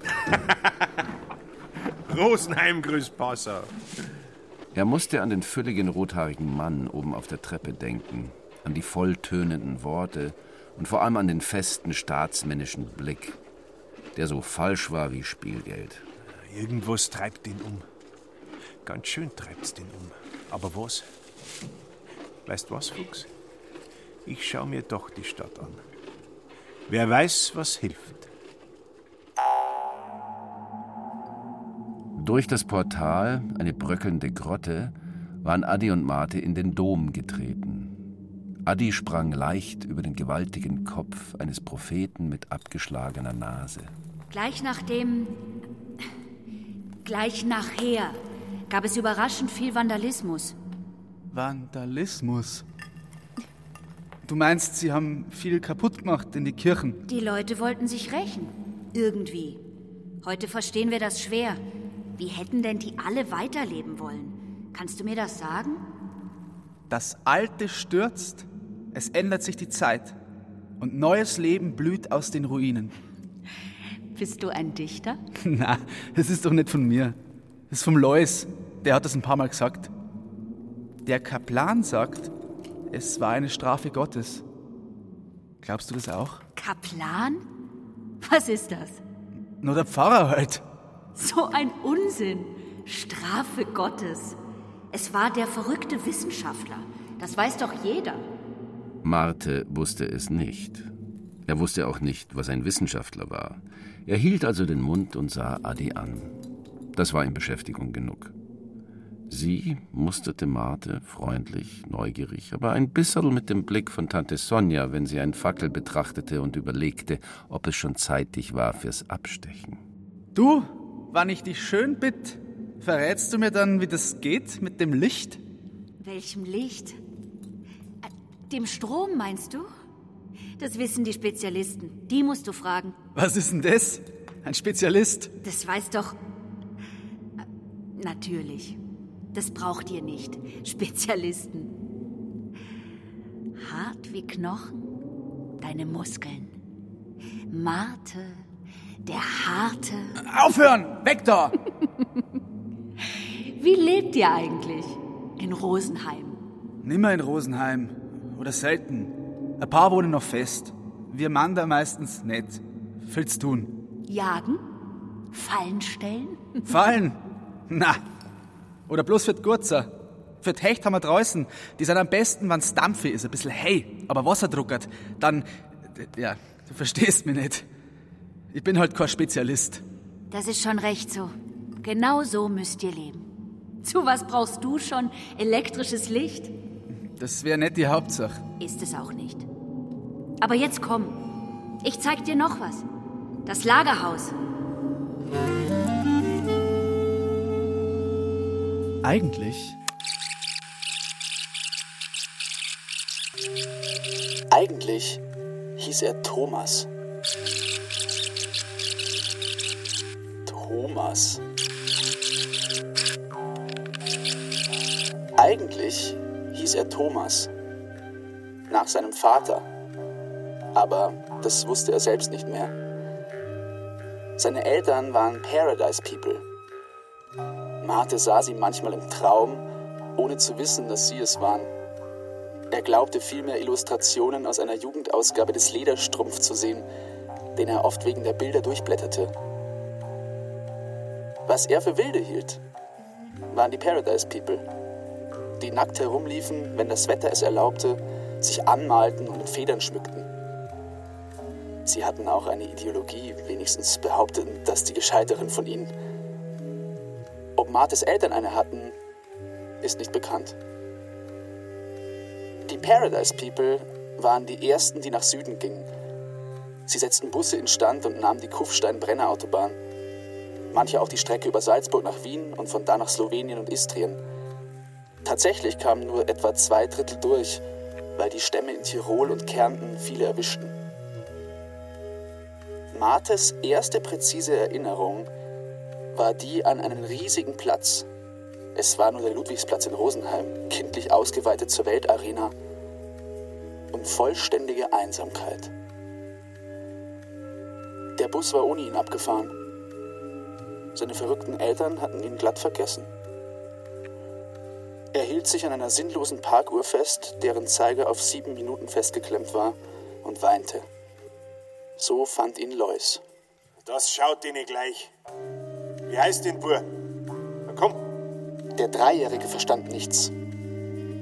Rosenheim grüßt Passau. Er musste an den fülligen rothaarigen Mann oben auf der Treppe denken, an die volltönenden Worte und vor allem an den festen staatsmännischen Blick, der so falsch war wie Spielgeld. Irgendwas treibt ihn um. Ganz schön treibt's den um. Aber was? Weißt was, Fuchs? Ich schau mir doch die Stadt an. Wer weiß, was hilft. Durch das Portal, eine bröckelnde Grotte, waren Adi und Marte in den Dom getreten. Adi sprang leicht über den gewaltigen Kopf eines Propheten mit abgeschlagener Nase. Gleich nach dem. Gleich nachher gab es überraschend viel Vandalismus. Vandalismus? Du meinst, sie haben viel kaputt gemacht in die Kirchen? Die Leute wollten sich rächen. Irgendwie. Heute verstehen wir das schwer. Wie hätten denn die alle weiterleben wollen? Kannst du mir das sagen? Das Alte stürzt, es ändert sich die Zeit und neues Leben blüht aus den Ruinen. Bist du ein Dichter? Na, das ist doch nicht von mir. Das ist vom Lois. Der hat das ein paar Mal gesagt. Der Kaplan sagt, es war eine Strafe Gottes. Glaubst du das auch? Kaplan? Was ist das? Nur der Pfarrer halt. So ein Unsinn. Strafe Gottes. Es war der verrückte Wissenschaftler. Das weiß doch jeder. Marte wusste es nicht. Er wusste auch nicht, was ein Wissenschaftler war. Er hielt also den Mund und sah Adi an. Das war ihm Beschäftigung genug. Sie musterte Marte freundlich, neugierig, aber ein bisschen mit dem Blick von Tante Sonja, wenn sie ein Fackel betrachtete und überlegte, ob es schon zeitig war fürs Abstechen. Du, wann ich dich schön bitt, verrätst du mir dann, wie das geht mit dem Licht? Welchem Licht? Äh, Dem Strom, meinst du? Das wissen die Spezialisten. Die musst du fragen. Was ist denn das? Ein Spezialist? Das weiß doch. Äh, Natürlich. Das braucht ihr nicht. Spezialisten. Hart wie Knochen, deine Muskeln. Marte, der harte. Aufhören! Weg da! Wie lebt ihr eigentlich in Rosenheim? Nimmer in Rosenheim. Oder selten. Ein paar wohnen noch fest. Wir Mann da meistens nicht. Viel zu tun. Jagen? Fallen stellen? Fallen? Na. Oder bloß für die Gurzer. Für die Hecht haben wir draußen. Die sind am besten, wenn's dampfe ist, ein bisschen hey, aber Wasser druckert. Dann, ja, du verstehst mich nicht. Ich bin halt kein Spezialist. Das ist schon recht so. Genau so müsst ihr leben. Zu was brauchst du schon? Elektrisches Licht? Das wäre nicht die Hauptsache. Ist es auch nicht. Aber jetzt komm. Ich zeig dir noch was. Das Lagerhaus. Eigentlich. Eigentlich hieß er Thomas. Thomas. Eigentlich hieß er Thomas. Nach seinem Vater. Aber das wusste er selbst nicht mehr. Seine Eltern waren Paradise People. Marte sah sie manchmal im Traum, ohne zu wissen, dass sie es waren. Er glaubte vielmehr Illustrationen aus einer Jugendausgabe des Lederstrumpf zu sehen, den er oft wegen der Bilder durchblätterte. Was er für Wilde hielt, waren die Paradise People, die nackt herumliefen, wenn das Wetter es erlaubte, sich anmalten und mit Federn schmückten. Sie hatten auch eine Ideologie, wenigstens behaupteten das die Gescheiteren von ihnen. Ob Martes Eltern eine hatten, ist nicht bekannt. Die Paradise People waren die ersten, die nach Süden gingen. Sie setzten Busse instand und nahmen die Kufstein-Brenner-Autobahn. Manche auch die Strecke über Salzburg nach Wien und von da nach Slowenien und Istrien. Tatsächlich kamen nur etwa zwei Drittel durch, weil die Stämme in Tirol und Kärnten viele erwischten. Martes erste präzise Erinnerung war die an einen riesigen Platz. Es war nur der Ludwigsplatz in Rosenheim, kindlich ausgeweitet zur Weltarena und vollständige Einsamkeit. Der Bus war ohne ihn abgefahren. Seine verrückten Eltern hatten ihn glatt vergessen. Er hielt sich an einer sinnlosen Parkuhr fest, deren Zeiger auf sieben Minuten festgeklemmt war, und weinte. So fand ihn Lois. Das schaut ihn gleich. Wie heißt den Bur? Na komm. Der Dreijährige verstand nichts.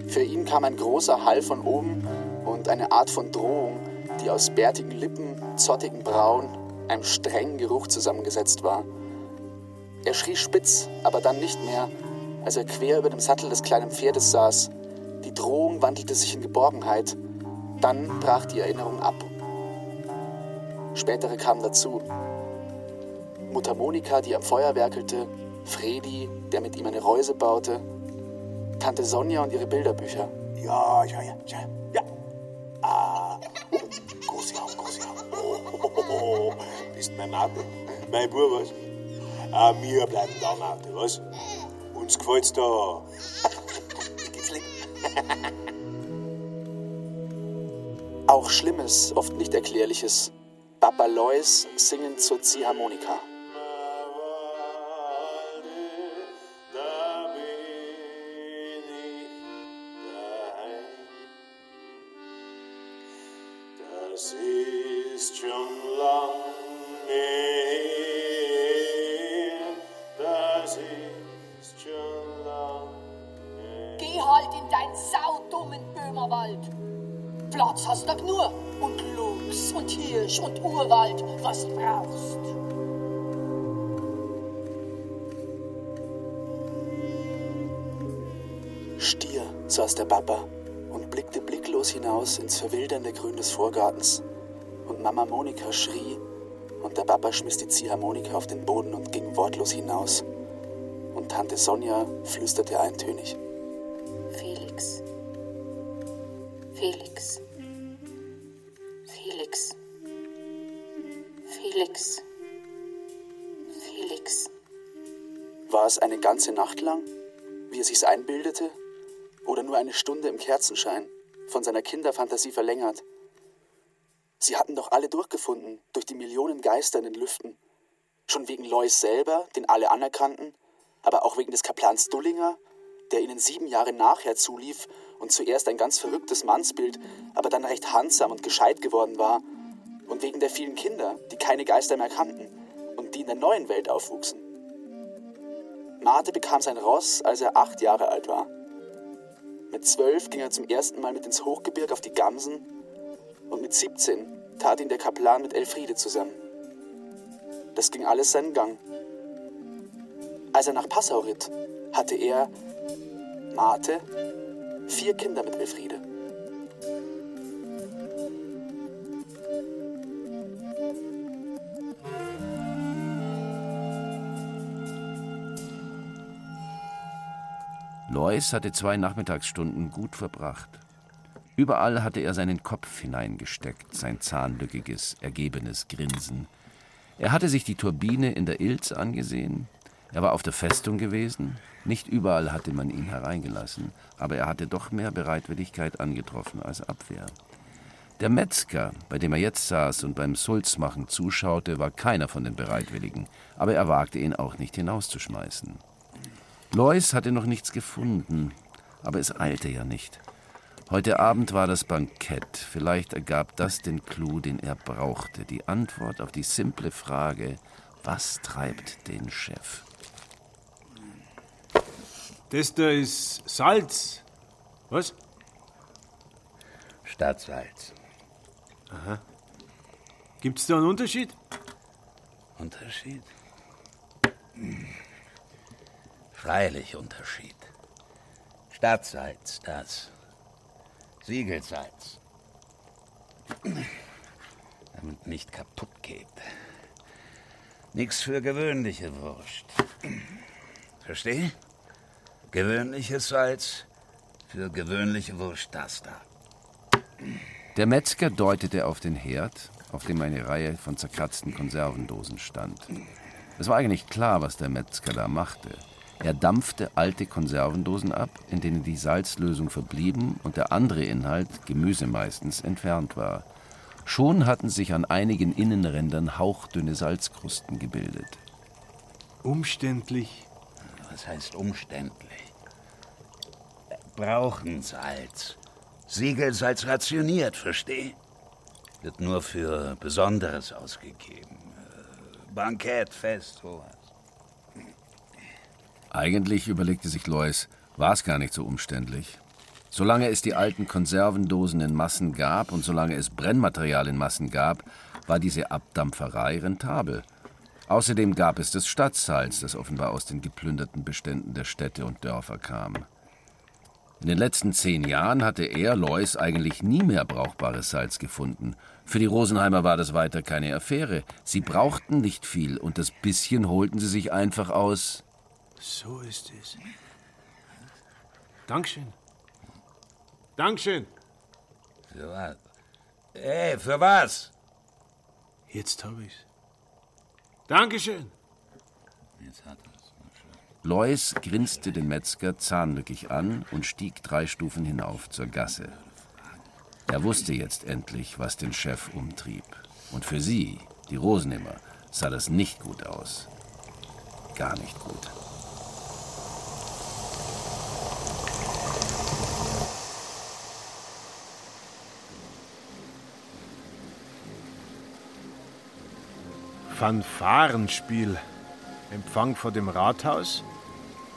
Für ihn kam ein großer Hall von oben und eine Art von Drohung, die aus bärtigen Lippen, zottigen Brauen, einem strengen Geruch zusammengesetzt war. Er schrie spitz, aber dann nicht mehr, als er quer über dem Sattel des kleinen Pferdes saß. Die Drohung wandelte sich in Geborgenheit. Dann brach die Erinnerung ab. Spätere kamen dazu. Mutter Monika, die am Feuer werkelte, Fredi, der mit ihm eine Reuse baute, Tante Sonja und ihre Bilderbücher. Ja, ja, ja, ja. ja. Ah, oh, große Augen. Oh, oh, oh, oh. Bist mein Martin, mein Bub, was? Ah, wir bleiben da, Martin, was? Uns gefällt's da. Auch Schlimmes, oft nicht Erklärliches. Papa Lois singen zur Ziehharmonika. Vorgartens. Und Mama Monika schrie und der Papa schmiss die Ziehharmonika auf den Boden und ging wortlos hinaus. Und Tante Sonja flüsterte eintönig. Felix. Felix. Felix. Felix. Felix. War es eine ganze Nacht lang, wie er sich's einbildete? Oder nur eine Stunde im Kerzenschein, von seiner Kinderfantasie verlängert? Sie hatten doch alle durchgefunden, durch die Millionen Geister in den Lüften. Schon wegen Lois selber, den alle anerkannten, aber auch wegen des Kaplans Dullinger, der ihnen sieben Jahre nachher zulief und zuerst ein ganz verrücktes Mannsbild, aber dann recht handsam und gescheit geworden war. Und wegen der vielen Kinder, die keine Geister mehr kannten und die in der neuen Welt aufwuchsen. Marte bekam sein Ross, als er acht Jahre alt war. Mit zwölf ging er zum ersten Mal mit ins Hochgebirg auf die Gamsen und mit 17 tat ihn der Kaplan mit Elfriede zusammen. Das ging alles seinen Gang. Als er nach Passau ritt, hatte er, Marte, vier Kinder mit Elfriede. Lois hatte zwei Nachmittagsstunden gut verbracht. Überall hatte er seinen Kopf hineingesteckt, sein zahnlückiges, ergebenes Grinsen. Er hatte sich die Turbine in der Ilz angesehen, er war auf der Festung gewesen, nicht überall hatte man ihn hereingelassen, aber er hatte doch mehr Bereitwilligkeit angetroffen als Abwehr. Der Metzger, bei dem er jetzt saß und beim Sulzmachen zuschaute, war keiner von den Bereitwilligen, aber er wagte ihn auch nicht hinauszuschmeißen. Lois hatte noch nichts gefunden, aber es eilte ja nicht. Heute Abend war das Bankett. Vielleicht ergab das den Clou, den er brauchte. Die Antwort auf die simple Frage, was treibt den Chef? Das da ist Salz. Was? Stadtsalz. Aha. Gibt's da einen Unterschied? Unterschied? Freilich Unterschied. Stadtsalz, das. Siegelsalz. Damit nicht kaputt geht. Nix für gewöhnliche Wurst. Versteh? Gewöhnliches Salz für gewöhnliche Wurst, das da. Der Metzger deutete auf den Herd, auf dem eine Reihe von zerkratzten Konservendosen stand. Es war eigentlich klar, was der Metzger da machte. Er dampfte alte Konservendosen ab, in denen die Salzlösung verblieben und der andere Inhalt, Gemüse meistens, entfernt war. Schon hatten sich an einigen Innenrändern hauchdünne Salzkrusten gebildet. Umständlich. Was heißt umständlich? Brauchen Salz. Siegelsalz rationiert, versteh? Wird nur für Besonderes ausgegeben. Bankett, Fest, sowas. Eigentlich, überlegte sich Lois, war es gar nicht so umständlich. Solange es die alten Konservendosen in Massen gab und solange es Brennmaterial in Massen gab, war diese Abdampferei rentabel. Außerdem gab es das Stadtsalz, das offenbar aus den geplünderten Beständen der Städte und Dörfer kam. In den letzten zehn Jahren hatte er, Lois, eigentlich nie mehr brauchbares Salz gefunden. Für die Rosenheimer war das weiter keine Affäre. Sie brauchten nicht viel und das bisschen holten sie sich einfach aus so ist es. Dankeschön. Dankeschön. Für was? Ey, für was? Jetzt hab ich's. Dankeschön. Jetzt hat er's. Lois grinste den Metzger zahnlückig an und stieg drei Stufen hinauf zur Gasse. Er wusste jetzt endlich, was den Chef umtrieb. Und für sie, die Rosenhimmer, sah das nicht gut aus. Gar nicht gut. Fanfarenspiel. Empfang vor dem Rathaus,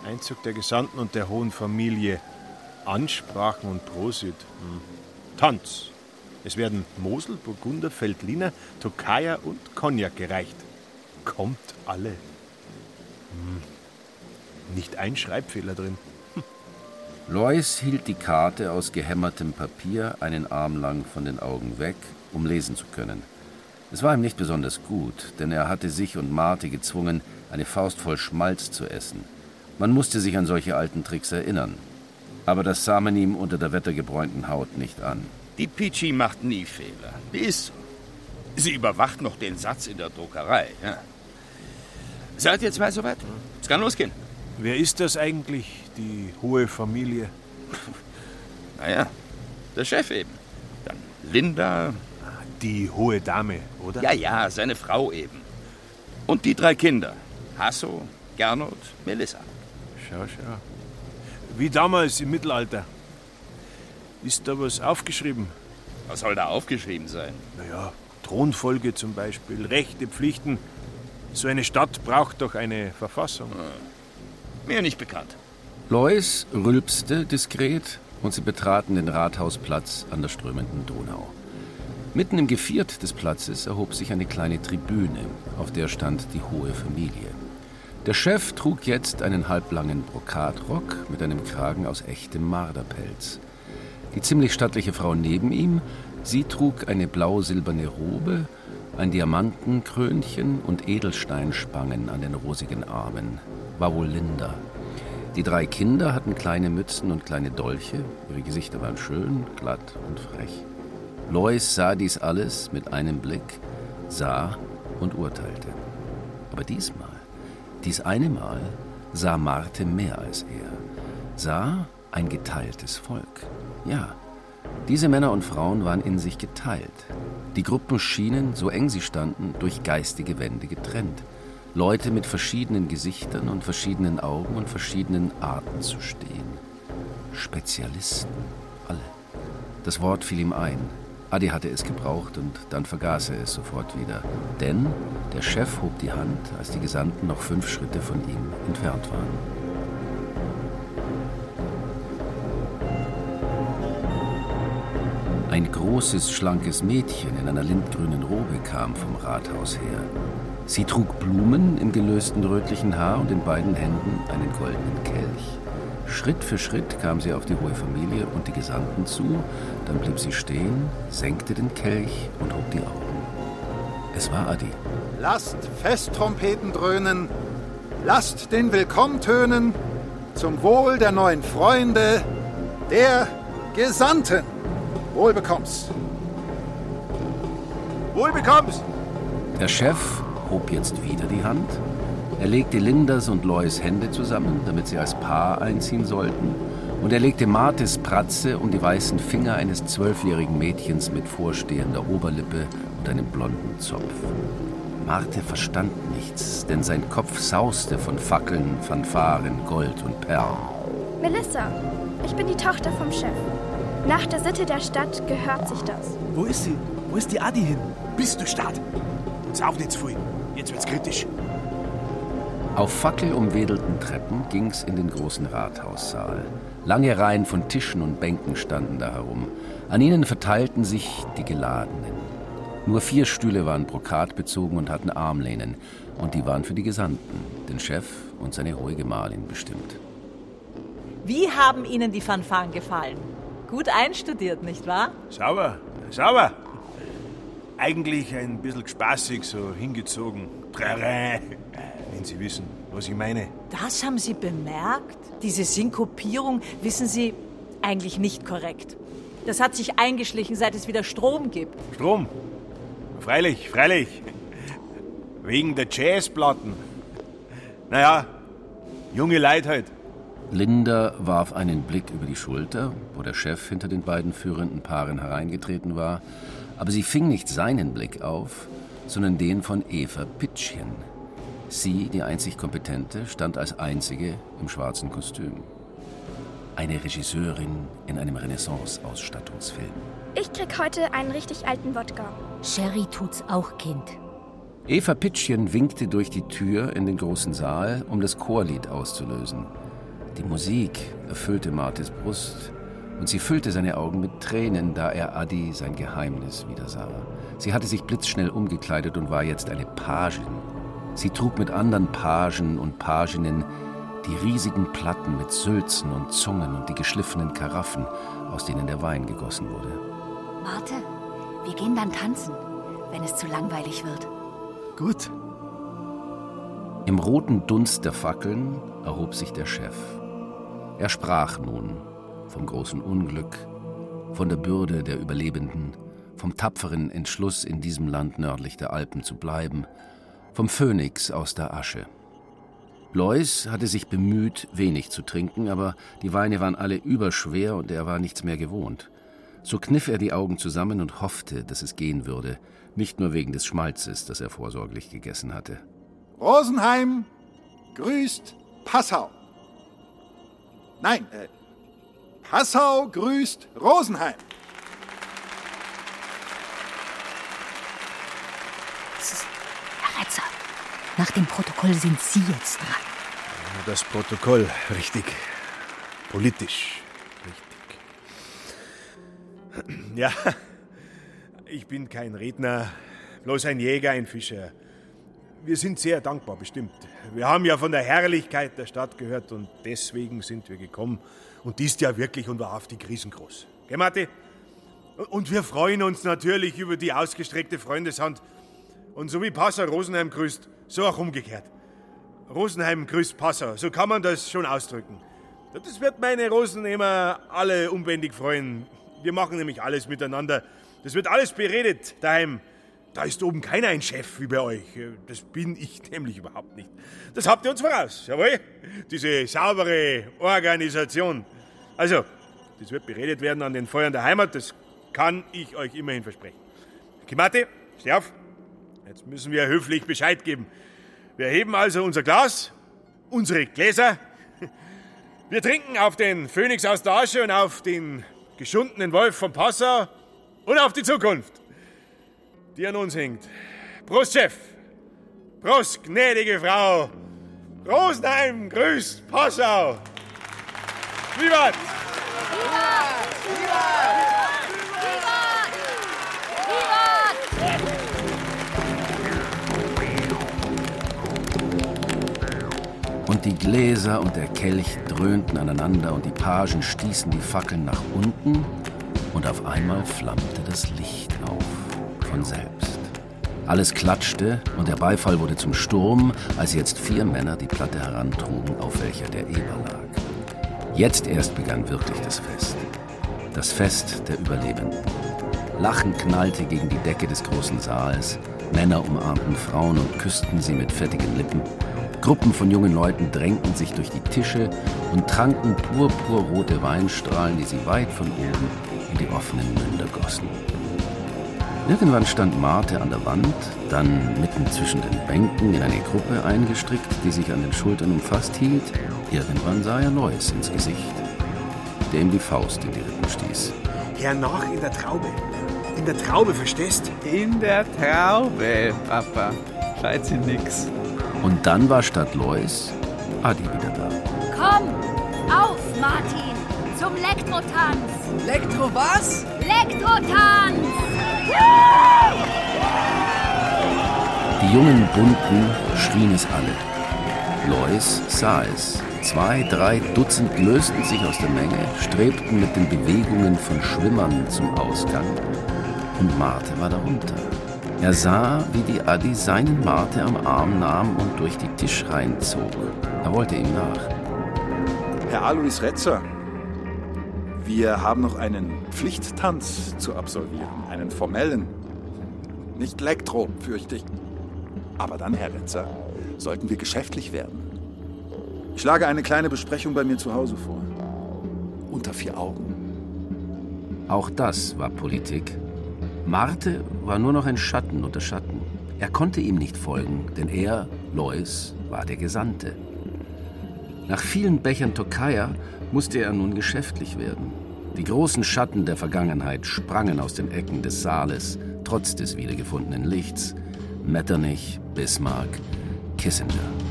Einzug der Gesandten und der hohen Familie, Ansprachen und Prosit, hm. Tanz. Es werden Mosel, Burgunder, Feldliner, Tokaja und Cognac gereicht. Kommt alle. Hm. Nicht ein Schreibfehler drin. Hm. Lois hielt die Karte aus gehämmertem Papier einen Arm lang von den Augen weg, um lesen zu können. Es war ihm nicht besonders gut, denn er hatte sich und Marthe gezwungen, eine Faust voll Schmalz zu essen. Man musste sich an solche alten Tricks erinnern. Aber das sah man ihm unter der wettergebräunten Haut nicht an. Die Pichi macht nie Fehler. Die ist so. Sie überwacht noch den Satz in der Druckerei. Ja. Seid ihr zwei soweit? Es kann losgehen. Wer ist das eigentlich, die hohe Familie? naja, der Chef eben. Dann Linda, die hohe Dame, oder? Ja, ja, seine Frau eben. Und die drei Kinder. Hasso, Gernot, Melissa. Schau, schau. Wie damals im Mittelalter. Ist da was aufgeschrieben? Was soll da aufgeschrieben sein? Naja, Thronfolge zum Beispiel, Rechte, Pflichten. So eine Stadt braucht doch eine Verfassung. Mir nicht bekannt. Lois rülpste diskret und sie betraten den Rathausplatz an der strömenden Donau. Mitten im Geviert des Platzes erhob sich eine kleine Tribüne, auf der stand die hohe Familie. Der Chef trug jetzt einen halblangen Brokatrock mit einem Kragen aus echtem Marderpelz. Die ziemlich stattliche Frau neben ihm, sie trug eine blau-silberne Robe, ein Diamantenkrönchen und Edelsteinspangen an den rosigen Armen. War wohl Linda. Die drei Kinder hatten kleine Mützen und kleine Dolche, ihre Gesichter waren schön, glatt und frech. Lois sah dies alles mit einem Blick, sah und urteilte. Aber diesmal, dies eine Mal, sah Marte mehr als er, sah ein geteiltes Volk. Ja, diese Männer und Frauen waren in sich geteilt. Die Gruppen schienen, so eng sie standen, durch geistige Wände getrennt. Leute mit verschiedenen Gesichtern und verschiedenen Augen und verschiedenen Arten zu stehen. Spezialisten, alle. Das Wort fiel ihm ein. Adi hatte es gebraucht und dann vergaß er es sofort wieder. Denn der Chef hob die Hand, als die Gesandten noch fünf Schritte von ihm entfernt waren. Ein großes, schlankes Mädchen in einer lindgrünen Robe kam vom Rathaus her. Sie trug Blumen im gelösten rötlichen Haar und in beiden Händen einen goldenen Kelch. Schritt für Schritt kam sie auf die hohe Familie und die Gesandten zu, dann blieb sie stehen, senkte den Kelch und hob die Augen. Es war Adi. Lasst Festtrompeten dröhnen, lasst den Willkommen tönen zum Wohl der neuen Freunde, der Gesandten. Wohl bekommst. Wohl bekommst. Der Chef hob jetzt wieder die Hand. Er legte Lindas und Lois Hände zusammen, damit sie als Paar einziehen sollten. Und er legte Martes Pratze um die weißen Finger eines zwölfjährigen Mädchens mit vorstehender Oberlippe und einem blonden Zopf. Marte verstand nichts, denn sein Kopf sauste von Fackeln, Fanfaren, Gold und Perlen. Melissa, ich bin die Tochter vom Chef. Nach der Sitte der Stadt gehört sich das. Wo ist sie? Wo ist die Adi hin? Bist du Stadt? Und sauf nicht zu viel. Jetzt wird's kritisch. Auf fackelumwedelten Treppen ging's in den großen Rathaussaal. Lange Reihen von Tischen und Bänken standen da herum. An ihnen verteilten sich die Geladenen. Nur vier Stühle waren brokatbezogen und hatten Armlehnen. Und die waren für die Gesandten, den Chef und seine hohe Gemahlin bestimmt. Wie haben Ihnen die Fanfaren gefallen? Gut einstudiert, nicht wahr? Sauber, sauber. Eigentlich ein bisschen spaßig, so hingezogen. Trarä, wenn Sie wissen, was ich meine. Das haben Sie bemerkt? Diese Synkopierung, wissen Sie, eigentlich nicht korrekt. Das hat sich eingeschlichen, seit es wieder Strom gibt. Strom? Freilich, freilich. Wegen der Jazzplatten. Naja, junge Leute halt. Linda warf einen Blick über die Schulter, wo der Chef hinter den beiden führenden Paaren hereingetreten war, aber sie fing nicht seinen Blick auf, sondern den von Eva Pitschchen. Sie, die einzig Kompetente, stand als einzige im schwarzen Kostüm. Eine Regisseurin in einem Renaissance-Ausstattungsfilm. Ich krieg heute einen richtig alten Wodka. Sherry tut's auch, Kind. Eva Pitschchen winkte durch die Tür in den großen Saal, um das Chorlied auszulösen. Die Musik erfüllte Martes Brust und sie füllte seine Augen mit Tränen, da er Adi sein Geheimnis wieder sah. Sie hatte sich blitzschnell umgekleidet und war jetzt eine Pagin. Sie trug mit anderen Pagen und Paginnen die riesigen Platten mit Sülzen und Zungen und die geschliffenen Karaffen, aus denen der Wein gegossen wurde. Marte, wir gehen dann tanzen, wenn es zu langweilig wird. Gut. Im roten Dunst der Fackeln erhob sich der Chef. Er sprach nun vom großen Unglück, von der Bürde der Überlebenden, vom tapferen Entschluss, in diesem Land nördlich der Alpen zu bleiben, vom Phönix aus der Asche. Lois hatte sich bemüht, wenig zu trinken, aber die Weine waren alle überschwer und er war nichts mehr gewohnt. So kniff er die Augen zusammen und hoffte, dass es gehen würde, nicht nur wegen des Schmalzes, das er vorsorglich gegessen hatte. Rosenheim grüßt Passau. Nein, äh, Passau grüßt Rosenheim. Herr Retzer. Nach dem Protokoll sind Sie jetzt dran. Das Protokoll, richtig. Politisch, richtig. Ja, ich bin kein Redner, bloß ein Jäger, ein Fischer. Wir sind sehr dankbar, bestimmt. Wir haben ja von der Herrlichkeit der Stadt gehört und deswegen sind wir gekommen. Und die ist ja wirklich und wahrhaftig riesengroß. Gell, Matti? Und wir freuen uns natürlich über die ausgestreckte Freundeshand. Und so wie Passau Rosenheim grüßt, so auch umgekehrt. Rosenheim grüßt Passau, so kann man das schon ausdrücken. Das wird meine Rosenheimer alle unbändig freuen. Wir machen nämlich alles miteinander. Das wird alles beredet daheim. Da ist oben keiner ein Chef wie bei euch. Das bin ich nämlich überhaupt nicht. Das habt ihr uns voraus, jawohl? Diese saubere Organisation. Also, das wird beredet werden an den Feuern der Heimat, das kann ich euch immerhin versprechen. Kimate, steh auf. Jetzt müssen wir höflich Bescheid geben. Wir heben also unser Glas, unsere Gläser. Wir trinken auf den Phönix aus der Asche und auf den geschundenen Wolf von Passau und auf die Zukunft, die an uns hängt. Prost, Chef! Prost, gnädige Frau! Rosenheim grüßt Passau! Vivat! Vivat! Vivat! Die Gläser und der Kelch dröhnten aneinander und die Pagen stießen die Fackeln nach unten und auf einmal flammte das Licht auf, von selbst. Alles klatschte und der Beifall wurde zum Sturm, als jetzt vier Männer die Platte herantrugen, auf welcher der Eber lag. Jetzt erst begann wirklich das Fest. Das Fest der Überlebenden. Lachen knallte gegen die Decke des großen Saals, Männer umarmten Frauen und küssten sie mit fettigen Lippen. Gruppen von jungen Leuten drängten sich durch die Tische und tranken purpurrote Weinstrahlen, die sie weit von oben in die offenen Münder gossen. Irgendwann stand Marte an der Wand, dann mitten zwischen den Bänken in eine Gruppe eingestrickt, die sich an den Schultern umfasst hielt. Irgendwann sah er Lois ins Gesicht, der ihm die Faust in die Rippen stieß. Hernach in der Traube. In der Traube, verstehst? In der Traube, Papa. Scheit sie nix. Und dann war statt Lois Adi wieder da. Komm, auf, Martin, zum Lektrotanz. Elektro was? Lektrotanz! Die jungen Bunten schrien es alle. Lois sah es. Zwei, drei Dutzend lösten sich aus der Menge, strebten mit den Bewegungen von Schwimmern zum Ausgang. Und Marte war darunter. Er sah, wie die Adi seinen Marte am Arm nahm und durch die Tischreihen zog. Er wollte ihm nach. Herr Alois Retzer, wir haben noch einen Pflichttanz zu absolvieren, einen formellen. Nicht Elektro, fürchte ich. Aber dann, Herr Retzer, sollten wir geschäftlich werden. Ich schlage eine kleine Besprechung bei mir zu Hause vor. Unter vier Augen. Auch das war Politik. Marte war nur noch ein Schatten unter Schatten. Er konnte ihm nicht folgen, denn er, Lois, war der Gesandte. Nach vielen Bechern Tokaja musste er nun geschäftlich werden. Die großen Schatten der Vergangenheit sprangen aus den Ecken des Saales, trotz des wiedergefundenen Lichts. Metternich, Bismarck, Kissinger.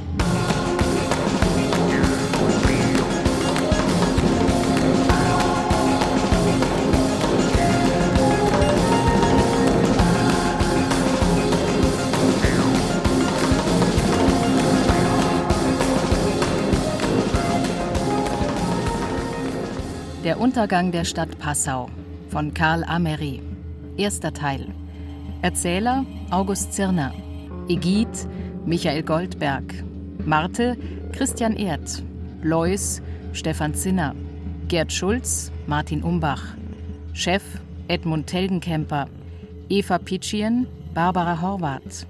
Untergang der Stadt Passau von Karl Amery. Erster Teil. Erzähler August Zirner. Egid Michael Goldberg. Marte Christian Erd. Lois Stefan Zinner. Gerd Schulz Martin Umbach. Chef Edmund Telgenkemper. Eva Pitschien Barbara Horvath.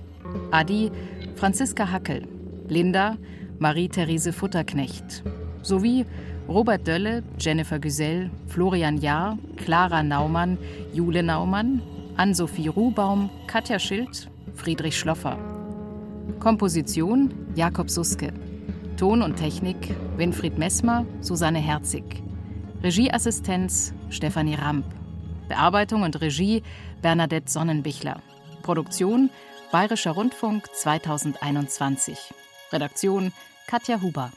Adi Franziska Hackel. Linda Marie-Therese Futterknecht. Sowie Robert Dölle, Jennifer Güsell, Florian Jahr, Clara Naumann, Jule Naumann, Ann-Sophie Ruhbaum, Katja Schild, Friedrich Schloffer. Komposition Jakob Suske. Ton und Technik Winfried Messmer, Susanne Herzig. Regieassistenz Stefanie Ramp. Bearbeitung und Regie Bernadette Sonnenbichler. Produktion Bayerischer Rundfunk 2021. Redaktion Katja Huber.